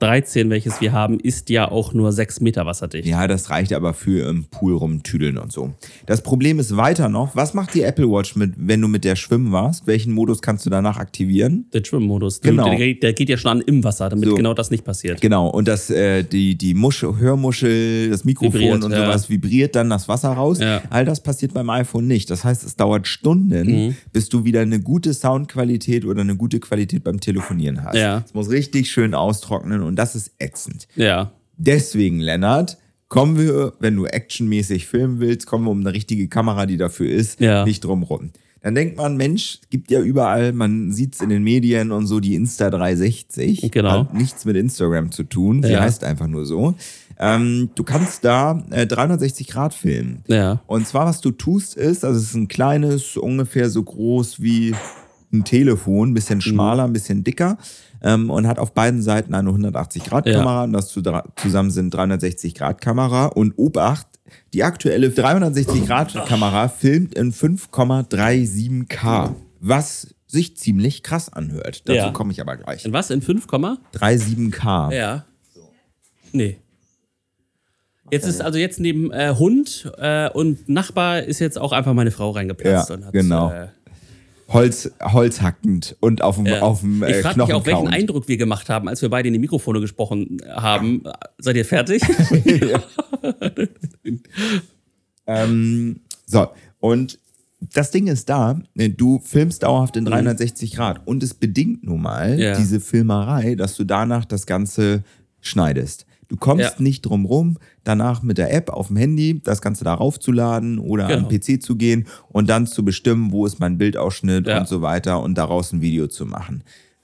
13, welches wir haben, ist ja auch nur 6 Meter wasserdicht. Ja, das reicht aber für im Pool rumtüdeln und so. Das Problem ist weiter noch, was macht die Apple Watch mit, wenn du mit der schwimmen warst? Welchen Modus kannst du danach aktivieren? Den Schwimmmodus. Genau. Der, der geht ja schon an im Wasser, damit So. genau das nicht passiert. Genau, und das, äh, die, die Muschel, Hörmuschel, das Mikrofon Vibriert, und ja. sowas vibriert dann das Wasser raus. Ja. All das passiert beim iPhone nicht. Das heißt, es dauert Stunden, Mhm. bis du wieder eine gute Soundqualität oder eine gute Qualität beim Telefonieren hast. Ja. Es muss richtig schön austrocknen und das ist ätzend. Ja. Deswegen, Lennart, kommen wir, wenn du actionmäßig filmen willst, kommen wir um eine richtige Kamera, die dafür ist, Ja. nicht drum rum. Dann denkt man, Mensch, gibt ja überall, man sieht es in den Medien und so, die Insta360. Genau. Hat nichts mit Instagram zu tun. Sie Ja. heißt einfach nur so. Ähm, du kannst da äh, 360 Grad filmen. Ja. Und zwar, was du tust, ist, also es ist ein kleines, ungefähr so groß wie ein Telefon, ein bisschen schmaler, ein bisschen dicker ähm, und hat auf beiden Seiten eine 180-Grad-Kamera und das zu, zusammen sind 360-Grad-Kamera und Obacht, die aktuelle 360-Grad-Kamera filmt in 5,37K, was sich ziemlich krass anhört. Dazu Ja. komme ich aber gleich. In was? In 5, 37K. Ja. Nee. Jetzt ist also jetzt neben äh, Hund äh, und Nachbar ist jetzt auch einfach meine Frau reingeplatzt Ja, und hat genau. Äh, Holz, holzhackend und auf dem, ja. auf dem ich äh, frage mich auch, welchen. Eindruck wir gemacht haben, als wir beide in die Mikrofone gesprochen haben. Seid ihr fertig? Ähm, so, und das Ding ist da, äh, du filmst dauerhaft in 360 Grad und es bedingt nun mal Ja. diese Filmerei, dass du danach das Ganze schneidest. Du kommst Ja. nicht drum rum, danach mit der App auf dem Handy das Ganze darauf zu laden oder Genau. am PC zu gehen und dann zu bestimmen, wo ist mein Bildausschnitt Ja. und so weiter und daraus ein Video zu machen.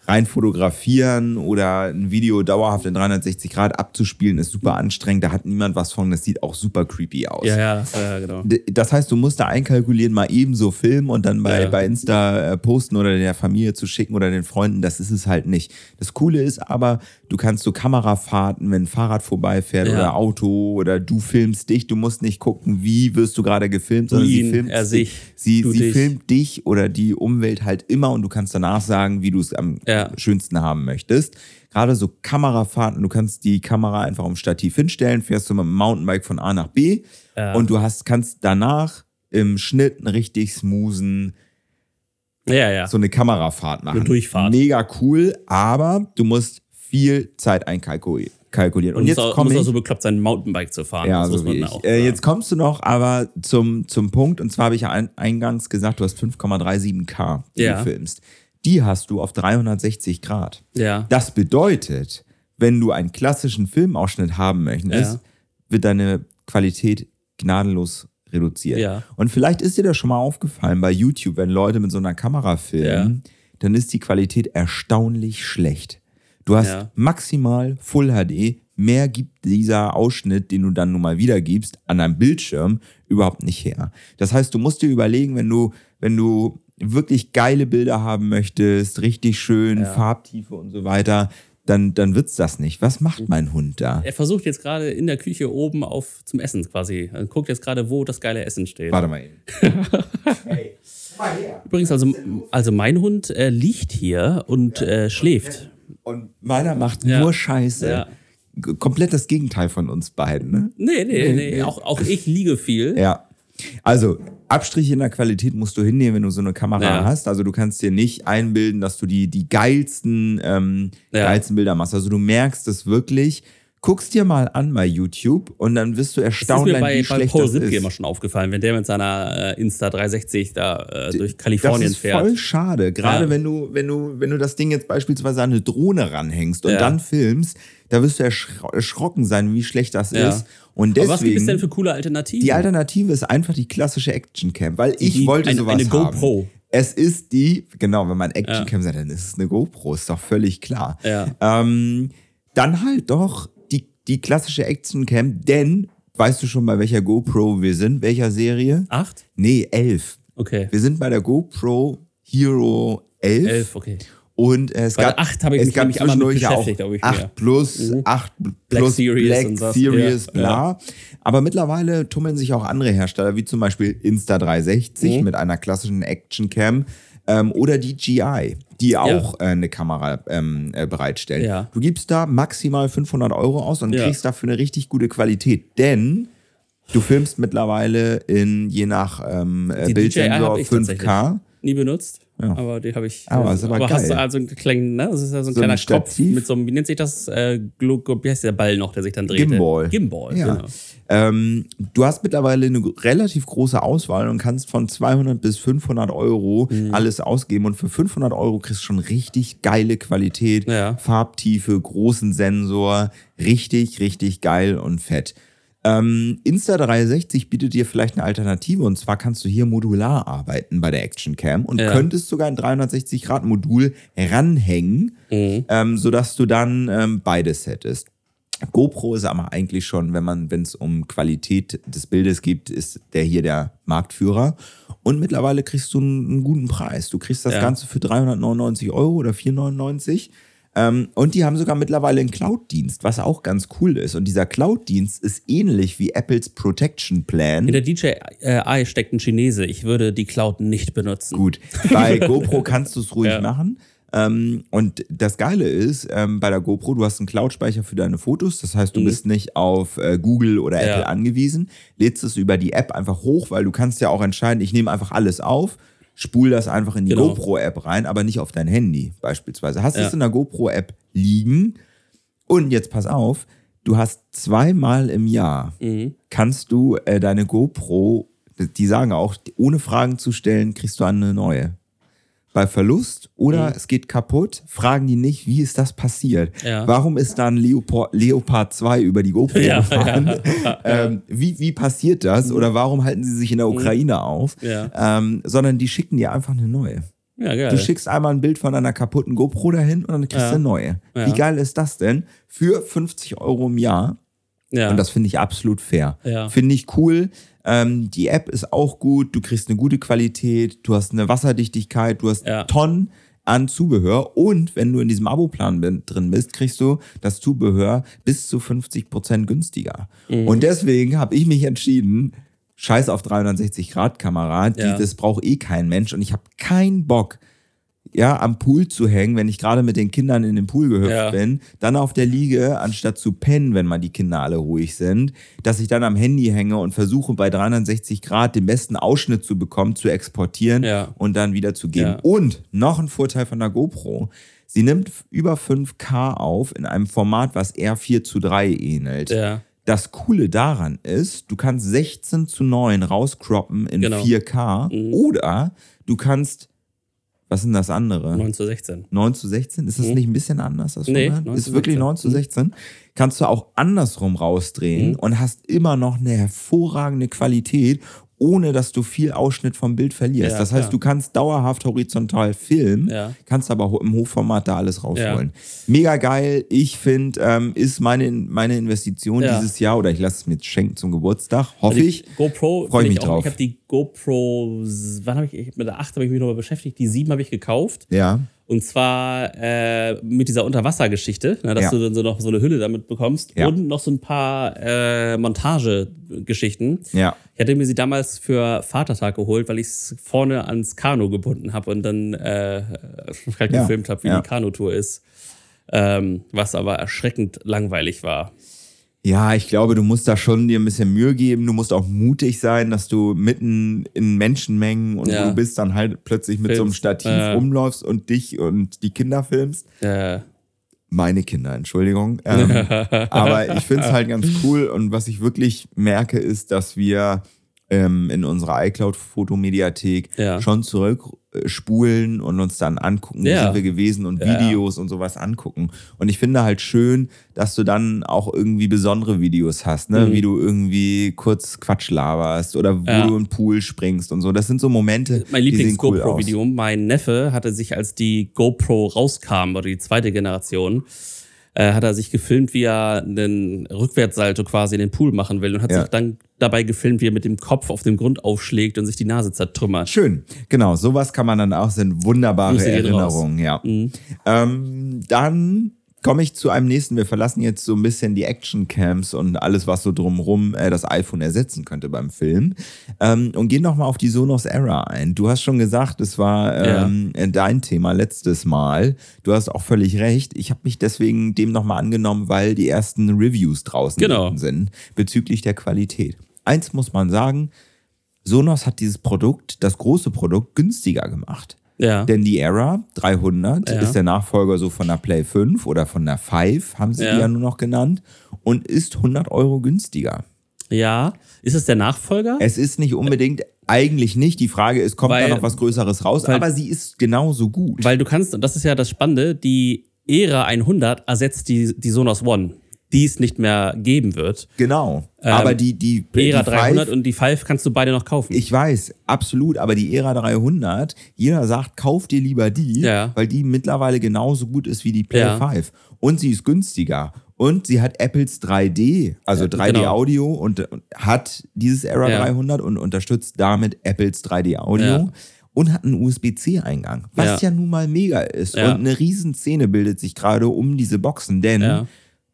Rein fotografieren oder ein Video dauerhaft in 360 Grad abzuspielen, ist super anstrengend. Da hat niemand was von. Das sieht auch super creepy aus. ja, ja, ja, genau. Das heißt, du musst da einkalkulieren, mal ebenso filmen und dann bei, Ja. bei Insta äh, posten oder der Familie zu schicken oder den Freunden. Das ist es halt nicht. Das Coole ist aber, du kannst so Kamerafahrten, wenn ein Fahrrad vorbeifährt Ja. oder Auto oder du filmst dich. Du musst nicht gucken, wie wirst du gerade gefilmt, sondern ihn, sie filmt er sich, Sie, sie dich. filmt dich oder die Umwelt halt immer und du kannst danach sagen, wie du es am Ja. Schönsten haben möchtest. Gerade so Kamerafahrten, du kannst die Kamera einfach am Stativ hinstellen, fährst du mit dem Mountainbike von A nach B Ja. und du hast, kannst danach im Schnitt einen richtig smoothen, Ja, ja. so eine Kamerafahrt machen. Eine Durchfahrt. Mega cool, aber du musst viel Zeit einkalkulieren. kalkulieren. Und, Und jetzt auch, muss ich. auch so bekloppt sein, Mountainbike zu fahren. Ja, so man wie ich. auch Äh, jetzt kommst du noch aber zum, zum Punkt, und zwar habe ich ja ein, eingangs gesagt, du hast 5,37K, die Ja. du filmst. Die hast du auf 360 Grad. Ja. Das bedeutet, wenn du einen klassischen Filmausschnitt haben möchtest, Ja. wird deine Qualität gnadenlos reduziert. Ja. Und vielleicht ist dir das schon mal aufgefallen bei YouTube, wenn Leute mit so einer Kamera filmen, dann ist die Qualität erstaunlich schlecht. Du hast Ja. maximal Full HD, mehr gibt dieser Ausschnitt, den du dann nun mal wiedergibst, an einem Bildschirm überhaupt nicht her. Das heißt, du musst dir überlegen, wenn du, wenn du wirklich geile Bilder haben möchtest, richtig schön, Ja. Farbtiefe und so weiter, dann, dann wird's das nicht. Was macht mein Hund da? Er versucht jetzt gerade in der Küche oben auf zum Essen quasi. Er guckt jetzt gerade, wo das geile Essen steht. Warte mal eben. hey, mal her. Übrigens, also, also mein Hund äh, liegt hier und äh, schläft. Und meiner macht Ja. nur Scheiße. Ja. Komplett das Gegenteil von uns beiden, ne? Nee, nee, nee. Auch, auch ich liege viel. Ja. Also, Abstriche in der Qualität musst du hinnehmen, wenn du so eine Kamera Ja. hast. Also, du kannst dir nicht einbilden, dass du die, die geilsten, ähm, Ja. geilsten Bilder machst. Also, du merkst es wirklich. Guckst dir mal an bei YouTube und dann wirst du Das ist erstaunt mir bei, wie bei schlecht Paul das ist. immer schon aufgefallen, wenn der mit seiner äh, Insta 360 da äh, durch Das Kalifornien ist fährt. voll schade. Gerade Ja. wenn du, wenn du, wenn du das Ding jetzt beispielsweise an eine Drohne ranhängst und dann filmst, da wirst du erschro erschrocken sein, wie schlecht das Ja. ist. Und Aber was gibt es deswegen, denn für coole Alternativen? die Alternative ist einfach die klassische Actioncam, weil ich Die- wollte eine- sowas eine haben. GoPro. Es ist die, genau, wenn man Actioncam sagt, dann ist es eine GoPro, ist doch völlig klar. Ja. Ähm, dann halt doch die, die klassische Actioncam, denn weißt du schon, bei welcher GoPro wir sind, welcher Serie? Acht? Nee, elf. Okay. Wir sind bei der GoPro Hero 11. 11, okay. Und äh, es Bei gab, der 8 habe ich es gab zwischendurch ja auch beschäftigt, glaube ich, 8 mehr. plus, Mhm. 8 Black plus Series Black. Series, Ja, bla. Aber mittlerweile tummeln sich auch andere Hersteller, wie zum Beispiel Insta360 Mhm. mit einer klassischen Action-Cam ähm, oder die GI, die auch äh, eine Kamera ähm, äh, bereitstellen. Ja. Du gibst da maximal 500 Euro aus und Ja. kriegst dafür eine richtig gute Qualität, denn du filmst mittlerweile in je nach ähm, äh, Bildsensor habe ich 5K. Nie benutzt, Ja. aber die habe ich. Aber ist aber hast du geil. also einen kleinen, ne? Das ist ja so ein So ein kleiner Kopf Stativ? mit so einem, wie nennt sich das? Äh, Glo- wie heißt der Ball noch, der sich dann dreht? Gimbal. Gimbal, Ja. genau. Ähm, du hast mittlerweile eine relativ große Auswahl und kannst von 200 bis 500 Euro Mhm. alles ausgeben. Und für 500 Euro kriegst du schon richtig geile Qualität, Ja. Farbtiefe, großen Sensor. Richtig, richtig geil und fett. Ähm, Insta360 bietet dir vielleicht eine Alternative und zwar kannst du hier modular arbeiten bei der Action Cam und Ja. könntest sogar ein 360-Grad-Modul ranhängen, Mhm. ähm, sodass du dann ähm, beides hättest. GoPro ist aber eigentlich schon, wenn man, wenn es um Qualität des Bildes geht, ist der hier der Marktführer. Und mittlerweile kriegst du einen, einen guten Preis. Du kriegst das Ja. Ganze für 399 Euro oder 499. Ähm, und die haben sogar mittlerweile einen Cloud-Dienst, was auch ganz cool ist. Und dieser Cloud-Dienst ist ähnlich wie Apples Protection Plan. In der DJI steckt ein Chinese. Ich würde die Cloud nicht benutzen. Gut, bei GoPro kannst du es ruhig Ja. machen. Ähm, und das Geile ist, ähm, bei der GoPro, du hast einen Cloud-Speicher für deine Fotos. Das heißt, du bist nicht auf äh, Google oder Mhm. Ja. Apple angewiesen. Lädst es über die App einfach hoch, weil du kannst ja auch entscheiden, ich nehme einfach alles auf, spul das einfach in die Genau. GoPro-App rein, aber nicht auf dein Handy beispielsweise. Hast Ja. es in der GoPro-App liegen und jetzt pass auf, du hast zweimal im Jahr Mhm. kannst du äh, deine GoPro, die sagen auch, ohne Fragen zu stellen, kriegst du eine neue. Bei Verlust oder Mhm. es geht kaputt, fragen die nicht, wie ist das passiert? Ja. Warum ist da ein Leopard, Leopard 2 über die GoPro Ja, gefahren? ja, Ähm, wie, wie passiert das? Oder warum halten sie sich in der Ukraine auf? Mhm. Ähm, sondern die schicken dir einfach eine neue. Ja, geil. Du schickst einmal ein Bild von einer kaputten GoPro dahin und dann kriegst du eine neue. Wie geil ist das denn? Für 50 Euro im Jahr ja. und das finde ich absolut fair. Ja. Finde ich cool. Ähm, die App ist auch gut. Du kriegst eine gute Qualität. Du hast eine Wasserdichtigkeit. Du hast Ja. Tonnen an Zubehör. Und wenn du in diesem Abo-Plan drin bist, kriegst du das Zubehör bis zu 50 Prozent günstiger. Mhm. Und deswegen habe ich mich entschieden, scheiß auf 360-Grad-Kamera. die- Ja. Das braucht eh kein Mensch. Und ich habe keinen Bock, ja, am Pool zu hängen, wenn ich gerade mit den Kindern in den Pool gehüpft Ja. bin, dann auf der Liege, anstatt zu pennen, wenn mal die Kinder alle ruhig sind, dass ich dann am Handy hänge und versuche bei 360 Grad den besten Ausschnitt zu bekommen, zu exportieren Ja. und dann wieder zu geben. Ja. Und noch ein Vorteil von der GoPro. Sie nimmt über 5K auf in einem Format, was eher 4 zu 3 ähnelt. ja. Das Coole daran ist, du kannst 16 zu 9 rauscroppen in Genau. 4K oder du kannst, was ist denn das andere? 9 zu 16. 9 zu 16? Ist das Mhm. nicht ein bisschen anders? Das Nee, Format? 9 ist wirklich 16. 9 zu 16. Kannst du auch andersrum rausdrehen Mhm. und hast immer noch eine hervorragende Qualität, ohne dass du viel Ausschnitt vom Bild verlierst. Ja, das heißt, klar. du kannst dauerhaft horizontal filmen, Ja. kannst aber im Hochformat da alles rausholen. Mega geil. Ich finde, ähm, ist meine, meine Investition Ja. dieses Jahr, oder ich lasse es mir jetzt schenken zum Geburtstag, hoffe ich. GoPro, Freu find mich ich auch, drauf. Ich habe die GoPro, wann habe ich, ich, mit der 8 habe ich mich nochmal beschäftigt, die 7 habe ich gekauft. Ja. Und zwar äh, mit dieser Unterwassergeschichte, ne, dass Ja. du dann so noch so eine Hülle damit bekommst Ja. und noch so ein paar äh, Montagegeschichten. Ja. Ich hatte mir sie damals für Vatertag geholt, weil ich es vorne ans Kanu gebunden habe und dann äh, halt gefilmt habe, wie die Kanutour ist. Ähm, was aber erschreckend langweilig war. Ja, ich glaube, du musst da schon dir ein bisschen Mühe geben. Du musst auch mutig sein, dass du mitten in Menschenmengen und Ja. du bist, dann halt plötzlich mit so einem Filmst. Stativ Ja. rumläufst und dich und die Kinder filmst. Äh, Meine Kinder, Entschuldigung. Ähm, aber ich finde es halt ganz cool und was ich wirklich merke, ist, dass wir ähm, in unserer iCloud-Fotomediathek Ja. schon zurückspulen und uns dann angucken, wo Ja. sind wir gewesen und Ja. Videos und sowas angucken. Und ich finde halt schön, dass du dann auch irgendwie besondere Videos hast, ne? Mhm. wie du irgendwie kurz Quatsch laberst oder wo du in den Pool springst und so. Das sind so Momente, mein die sehen cool. Lieblings-GoPro-Video. mein Neffe hatte sich, als die GoPro rauskam, oder die zweite Generation, äh, hat er sich gefilmt, wie er einen Rückwärtssalto quasi in den Pool machen will und hat ja. sich dann dabei gefilmt, wie er mit dem Kopf auf den Grund aufschlägt und sich die Nase zertrümmert. Schön, genau. Sowas kann man dann auch, sind wunderbare Erinnerungen, ja. Mhm. Ähm, dann komme ich zu einem nächsten. Wir verlassen jetzt so ein bisschen die Action-Camps und alles, was so drumherum äh, das iPhone ersetzen könnte beim Film. Ähm, und gehen nochmal auf die Sonos Era ein. Du hast schon gesagt, es war ähm, ja. dein Thema letztes Mal. Du hast auch völlig recht. Ich habe mich deswegen dem nochmal angenommen, weil die ersten Reviews draußen genau. sind bezüglich der Qualität. Eins muss man sagen, Sonos hat dieses Produkt, das große Produkt, günstiger gemacht. Ja. Denn die Era 300 ja. ist der Nachfolger so von der Play 5 oder von der 5, haben sie ja. die ja nur noch genannt, und ist 100 Euro günstiger. Ja, ist es der Nachfolger? Es ist nicht unbedingt, eigentlich nicht. Die Frage ist, kommt weil, da noch was Größeres raus? Weil, aber sie ist genauso gut. Weil du kannst, und das ist ja das Spannende, die Era 100 ersetzt die, die Sonos One die es nicht mehr geben wird. Genau. Ähm, aber die, die, Era die 300 und die 5 kannst du beide noch kaufen. Ich weiß, absolut. Aber die Era 300, jeder sagt, kauf dir lieber die, ja. weil die mittlerweile genauso gut ist wie die Play ja. 5. Und sie ist günstiger. Und sie hat Apples 3D, also 3D-Audio genau. und hat dieses Era ja. 300 und unterstützt damit Apples 3D-Audio und hat einen USB-C-Eingang, was ja. ja. nun mal mega ist. Ja. Und eine Riesenszene bildet sich gerade um diese Boxen, denn ja.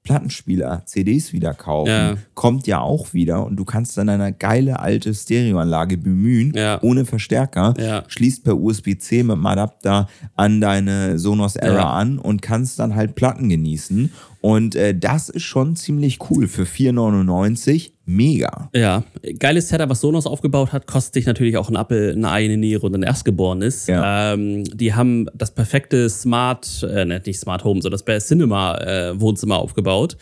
Plattenspieler, CDs wieder kaufen, ja. kommt ja auch wieder und du kannst dann eine geile alte Stereoanlage bemühen, ja. ohne Verstärker, ja. schließt per USB-C mit dem Adapter an deine Sonos Era an und kannst dann halt Platten genießen. Und äh, das ist schon ziemlich cool für 4,99. Mega. Ja, geiles Setup, was Sonos aufgebaut hat, kostet sich natürlich auch ein Apple, eine Ei, eine Niere und ein Erstgeborenes. Ja. Ähm, die haben das perfekte Smart, äh, nicht Smart Home, sondern das Cinema äh, Wohnzimmer aufgebaut.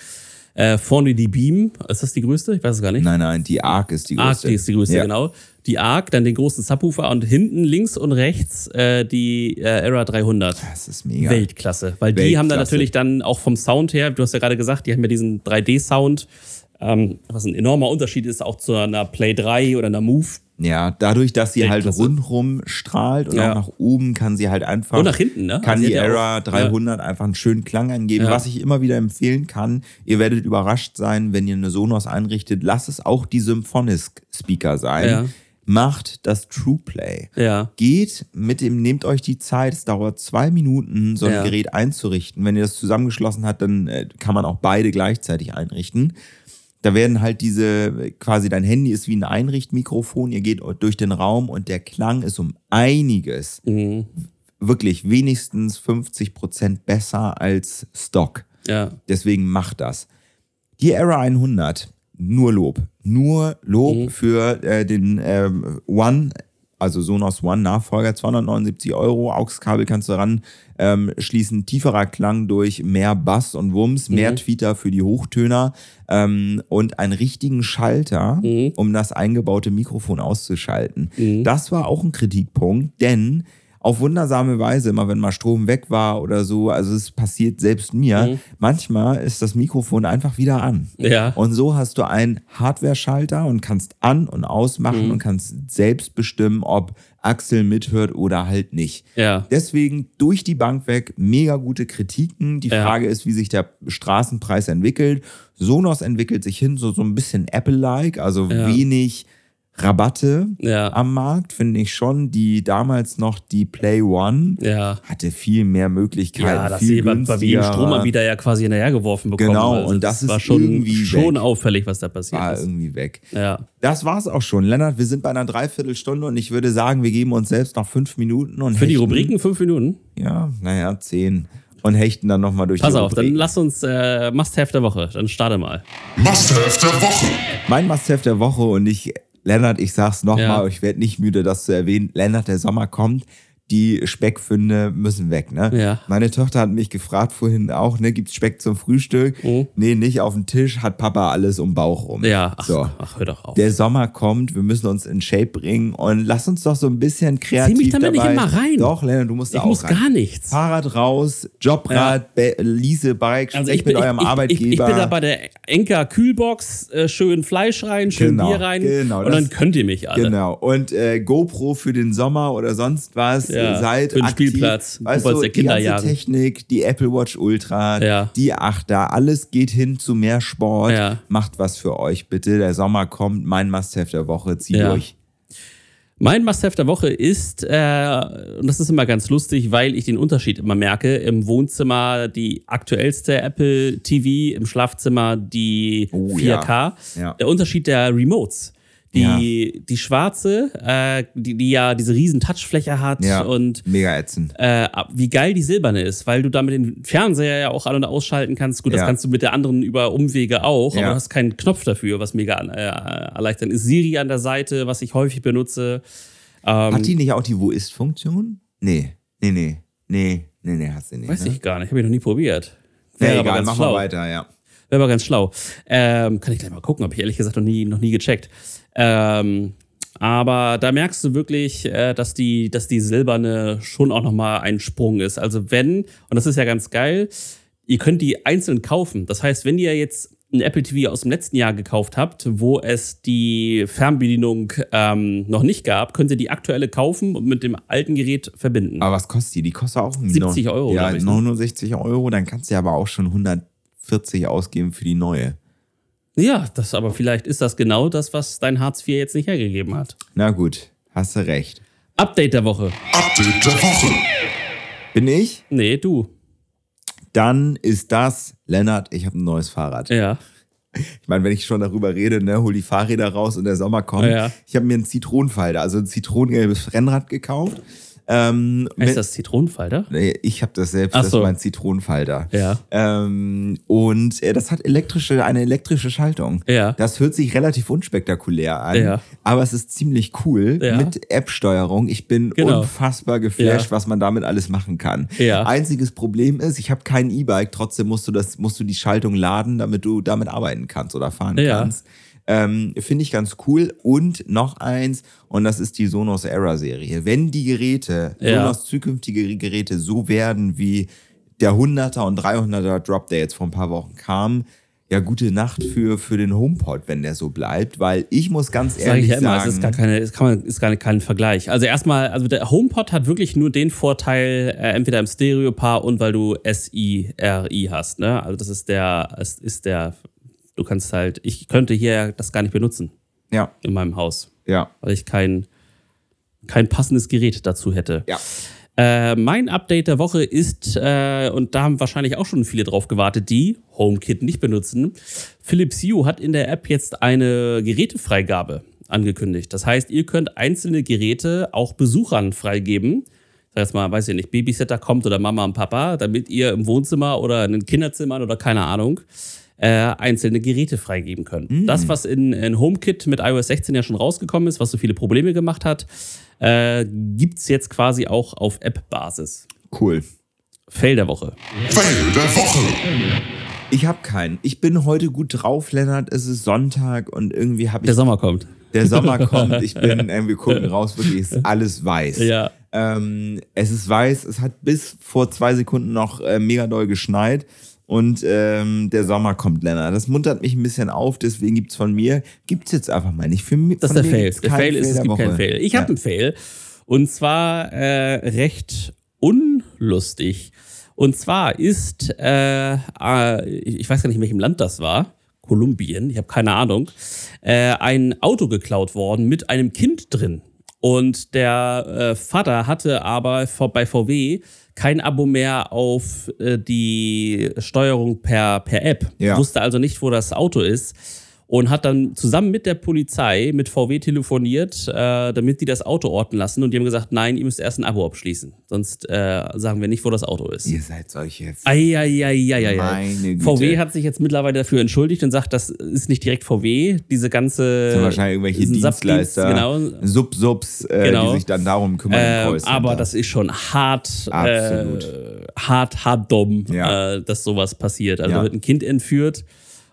Äh, vorne die Beam, ist das die größte? Ich weiß es gar nicht. Nein, nein, die Arc ist die größte. Arc die ist die größte, ja. genau. Die Arc, dann den großen Subwoofer und hinten links und rechts äh, die äh, Era 300. Das ist mega. Weltklasse. Weil Weltklasse. die haben dann natürlich dann auch vom Sound her, du hast ja gerade gesagt, die haben ja diesen 3D-Sound, ähm, was ein enormer Unterschied ist auch zu einer Play 3 oder einer Move. Ja, dadurch, dass sie halt rundrum strahlt und ja. auch nach oben kann sie halt einfach. Und nach hinten, ne? Kann also die Era auch, 300 ja. einfach einen schönen Klang angeben. Ja. Was ich immer wieder empfehlen kann, ihr werdet überrascht sein, wenn ihr eine Sonos einrichtet, lasst es auch die Symphonisk Speaker sein. Macht das True Play. Ja. Geht mit dem, nehmt euch die Zeit, es dauert zwei Minuten, so ein Gerät einzurichten. Wenn ihr das zusammengeschlossen habt, dann äh, kann man auch beide gleichzeitig einrichten. Da werden halt diese, quasi dein Handy ist wie ein Einrichtmikrofon, ihr geht durch den Raum und der Klang ist um einiges, mhm. wirklich wenigstens 50 Prozent besser als Stock. Ja. Deswegen macht das. Die Era 100, nur Lob. Nur Lob mhm. für äh, den ähm, One also Sonos One Nachfolger, 279 Euro, AUX-Kabel kannst du ran ähm, schließen, tieferer Klang durch mehr Bass und Wumms, mhm. mehr Tweeter für die Hochtöner ähm, und einen richtigen Schalter, mhm. um das eingebaute Mikrofon auszuschalten. Mhm. Das war auch ein Kritikpunkt, denn auf wundersame Weise, immer wenn mal Strom weg war oder so. Also es passiert selbst mir. Mhm. Manchmal ist das Mikrofon einfach wieder an. Ja. Und so hast du einen Hardware-Schalter und kannst an- und ausmachen mhm. und kannst selbst bestimmen, ob Axel mithört oder halt nicht. Ja. Deswegen durch die Bank weg mega gute Kritiken. Die ja. Frage ist, wie sich der Straßenpreis entwickelt. Sonos entwickelt sich hin so, so ein bisschen Apple-like, also ja. wenig Rabatte ja. am Markt, finde ich schon. Die damals noch die Play One ja. hatte viel mehr Möglichkeiten. Ja, dass viel sie bei wie Stromanbieter ja quasi hinterhergeworfen bekommen. Genau, also und das, das war schon, irgendwie schon weg. auffällig, was da passiert war ist. irgendwie weg. Ja. Das war's auch schon. Lennart, wir sind bei einer Dreiviertelstunde und ich würde sagen, wir geben uns selbst noch fünf Minuten. Und Für hechten, die Rubriken fünf Minuten? Ja, naja, zehn und hechten dann nochmal durch Pass die auf, Rubriken. dann lass uns äh, Must-Have der Woche. Dann starte mal. Must-Have der Woche. Mein Must-Have der Woche und ich Lennart, ich sag's nochmal, ja. ich werde nicht müde, das zu erwähnen. Lennart, der Sommer kommt die Speckfunde müssen weg. Ne? Ja. Meine Tochter hat mich gefragt vorhin auch, ne, gibt's Speck zum Frühstück? Mhm. Nee, nicht auf dem Tisch, hat Papa alles um Bauch rum. Ja, ach, so. ach hör doch auf. Der Sommer kommt, wir müssen uns in Shape bringen und lass uns doch so ein bisschen kreativ Zieh mich damit dabei. nicht immer rein. Doch, Lena, du musst ich da auch muss rein. gar nichts. Fahrrad raus, Jobrad, ja. Leasebike, also ich bin, eurem ich, Arbeitgeber. Ich, ich, bin da bei der Enker Kühlbox, äh, schön Fleisch rein, schön genau, Bier rein genau, und dann könnt ihr mich alle. Genau, und äh, GoPro für den Sommer oder sonst was, ja. Ja, seid für den aktiv. Spielplatz. Weißt du, die ganze Technik, die Apple Watch Ultra, ja. die Achter, alles geht hin zu mehr Sport. Ja. Macht was für euch bitte. Der Sommer kommt, mein Must-Have der Woche, zieht ja. euch. Mein Must-Have der Woche ist, äh, und das ist immer ganz lustig, weil ich den Unterschied immer merke, im Wohnzimmer die aktuellste Apple TV, im Schlafzimmer die oh, 4K. Ja. Der Unterschied der Remotes. Die, ja. die schwarze, äh, die, die ja diese riesen Touchfläche hat ja, und mega ätzend. Äh, wie geil die silberne ist, weil du damit den Fernseher ja auch an- und ausschalten kannst. Gut, das kannst du mit der anderen über Umwege auch, aber du hast keinen Knopf dafür, was mega äh, erleichtert ist. Siri an der Seite, was ich häufig benutze. Ähm, hat die nicht auch die Wo ist-Funktion? Nee, nee, nee, nee, nee, nee, hast du nicht. Weiß ne? ich gar nicht, habe ich noch nie probiert. Nee, egal, mach schlau. mal weiter, ja. Wäre aber ganz schlau. Ähm, kann ich gleich mal gucken, habe ich ehrlich gesagt noch nie, noch nie gecheckt. Ähm, aber da merkst du wirklich, äh, dass, die, dass die silberne schon auch nochmal ein Sprung ist. Also wenn, und das ist ja ganz geil, ihr könnt die einzeln kaufen. Das heißt, wenn ihr jetzt ein Apple TV aus dem letzten Jahr gekauft habt, wo es die Fernbedienung ähm, noch nicht gab, könnt ihr die aktuelle kaufen und mit dem alten Gerät verbinden. Aber was kostet die? Die kostet auch 70 Euro. Ja, 69 ne? Euro. Dann kannst du ja aber auch schon 140 ausgeben für die neue. Ja, das aber vielleicht ist das genau das, was dein Hartz IV jetzt nicht hergegeben hat. Na gut, hast du recht. Update der Woche. Update der Woche. Bin ich? Nee, du. Dann ist das, Lennart, ich habe ein neues Fahrrad. Ja. Ich meine, wenn ich schon darüber rede, ne, hol die Fahrräder raus und der Sommer kommt. Ja. Ich habe mir einen Zitronenfalter, also ein zitronengelbes Rennrad gekauft ähm, ist das Zitronenfalter? Nee, ich habe das selbst, Ach das so. ist mein Zitronenfalter. Ja. Ähm, und äh, das hat elektrische, eine elektrische Schaltung. Ja. Das hört sich relativ unspektakulär an, ja. aber es ist ziemlich cool ja. mit App-Steuerung. Ich bin genau. unfassbar geflasht, ja. was man damit alles machen kann. Ja. Einziges Problem ist, ich habe kein E-Bike, trotzdem musst du das, musst du die Schaltung laden, damit du damit arbeiten kannst oder fahren ja. kannst. Ähm, Finde ich ganz cool. Und noch eins, und das ist die Sonos Era Serie. Wenn die Geräte, ja. Sonos zukünftige Geräte so werden wie der 100er und 300er Drop, der jetzt vor ein paar Wochen kam, ja, gute Nacht für, für den HomePod, wenn der so bleibt, weil ich muss ganz ehrlich Sag ich ja immer, sagen, es ist gar keine, es kann man, ist gar kein Vergleich. Also erstmal, also der HomePod hat wirklich nur den Vorteil, äh, entweder im Stereo-Paar und weil du SI-RI hast, ne? Also das ist der, es ist der Du kannst halt, ich könnte hier das gar nicht benutzen. Ja. In meinem Haus. Ja. Weil ich kein, kein passendes Gerät dazu hätte. Ja. Äh, mein Update der Woche ist, äh, und da haben wahrscheinlich auch schon viele drauf gewartet, die HomeKit nicht benutzen. Philips Hue hat in der App jetzt eine Gerätefreigabe angekündigt. Das heißt, ihr könnt einzelne Geräte auch Besuchern freigeben. Sag jetzt mal, weiß ich nicht, Babysitter kommt oder Mama und Papa, damit ihr im Wohnzimmer oder in den Kinderzimmern oder keine Ahnung äh, einzelne Geräte freigeben können. Mhm. Das, was in, in HomeKit mit iOS 16 ja schon rausgekommen ist, was so viele Probleme gemacht hat, äh, gibt es jetzt quasi auch auf App-Basis. Cool. Fail der Woche. Fail der Woche. Ich habe keinen. Ich bin heute gut drauf, Lennart. Es ist Sonntag und irgendwie habe ich. Der Sommer kommt. Der Sommer kommt. Ich bin, äh, wir gucken raus, wirklich ist alles weiß. Ja. Ähm, es ist weiß. Es hat bis vor zwei Sekunden noch äh, mega doll geschneit und ähm, der Sommer kommt, Lennart. Das muntert mich ein bisschen auf, deswegen gibt es von mir, gibt es jetzt einfach mal nicht. Für mich, das ist der Fail. Der Fail ist, es gibt keinen Fail. Ich ja. habe einen Fail. Und zwar äh, recht unlustig. Und zwar ist, äh, äh, ich weiß gar nicht, in welchem Land das war, Kolumbien, ich habe keine Ahnung, äh, ein Auto geklaut worden mit einem Kind drin. Und der äh, Vater hatte aber bei VW kein Abo mehr auf äh, die Steuerung per, per App. Ja. Wusste also nicht, wo das Auto ist und hat dann zusammen mit der Polizei mit VW telefoniert, äh, damit die das Auto orten lassen. Und die haben gesagt, nein, ihr müsst erst ein Abo abschließen. Sonst äh, sagen wir nicht, wo das Auto ist. Ihr seid solche. Eieieiei. VW hat sich jetzt mittlerweile dafür entschuldigt und sagt, das ist nicht direkt VW. Diese ganze. Das sind wahrscheinlich irgendwelche Dienstleister, genau. Sub-Subs, äh, genau. die sich dann darum kümmern. Äh, aber das ist schon hart. Absolut. Äh, hart, hart dumm, ja. Äh, dass sowas passiert. Also ja. wird ein Kind entführt.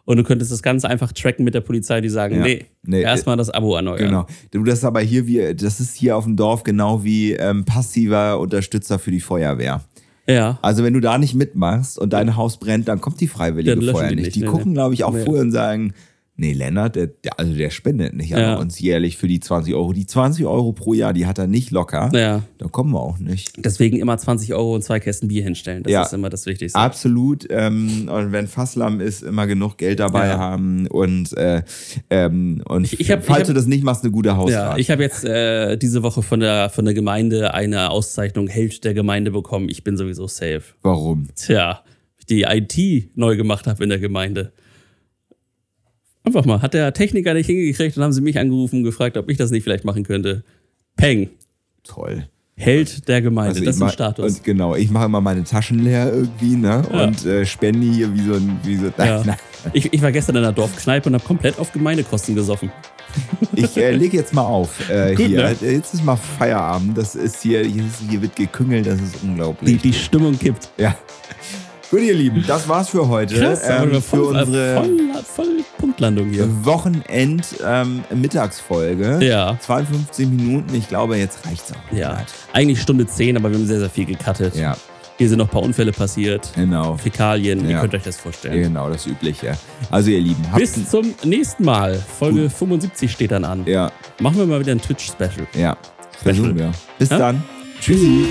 Und du könntest das Ganze einfach tracken mit der Polizei, die sagen, ja, nee, nee erstmal das Abo erneuern. Genau. Du, das ist aber hier wie, das ist hier auf dem Dorf genau wie ähm, passiver Unterstützer für die Feuerwehr. Ja. Also wenn du da nicht mitmachst und dein Haus brennt, dann kommt die Freiwillige Feuerwehr nicht. nicht. Die nee, gucken, glaube ich, auch nee. vorher und sagen, Nee, Lennart, der, also der spendet nicht ja. an uns jährlich für die 20 Euro. Die 20 Euro pro Jahr, die hat er nicht locker. Ja. Da kommen wir auch nicht. Deswegen immer 20 Euro und zwei Kästen Bier hinstellen. Das ja. ist immer das Wichtigste. Absolut. Ähm, und wenn Fasslamm ist, immer genug Geld dabei ja. haben. Und, äh, ähm, und ich, ich hab, falls hab, du das nicht machst, eine gute Hausfahrt. Ja, ich habe jetzt äh, diese Woche von der, von der Gemeinde eine Auszeichnung Held der Gemeinde bekommen. Ich bin sowieso safe. Warum? Tja, die IT neu gemacht habe in der Gemeinde. Einfach mal. Hat der Techniker nicht hingekriegt und haben sie mich angerufen und gefragt, ob ich das nicht vielleicht machen könnte. Peng. Toll. Held der Gemeinde, also das ist ein Status. Und genau, ich mache immer meine Taschen leer irgendwie, ne? Ja. Und äh, spende hier wie so ein. Wie so, ja. ich, ich war gestern in einer Dorfkneipe und habe komplett auf Gemeindekosten gesoffen. Ich äh, lege jetzt mal auf. Äh, Gut, hier. Ne? Jetzt ist mal Feierabend. Das ist hier, hier, hier wird geküngelt, das ist unglaublich. Die, die Stimmung kippt. Ja. Gut, ihr Lieben, das war's für heute. Krass, ähm, für unsere voll, voll Punktlandung hier. Wochenend-Mittagsfolge. Ähm, ja. 52 Minuten. Ich glaube, jetzt reicht's auch. Ja. Eigentlich Stunde 10, aber wir haben sehr, sehr viel gecuttet. Ja. Hier sind noch ein paar Unfälle passiert. Genau. Fäkalien. Ja. Ihr könnt euch das vorstellen. Genau, das Übliche. Also, ihr Lieben. Bis zum nächsten Mal. Folge Gut. 75 steht dann an. Ja. Machen wir mal wieder ein Twitch-Special. Ja. Versuchen wir. Bis ja? dann. Tschüssi.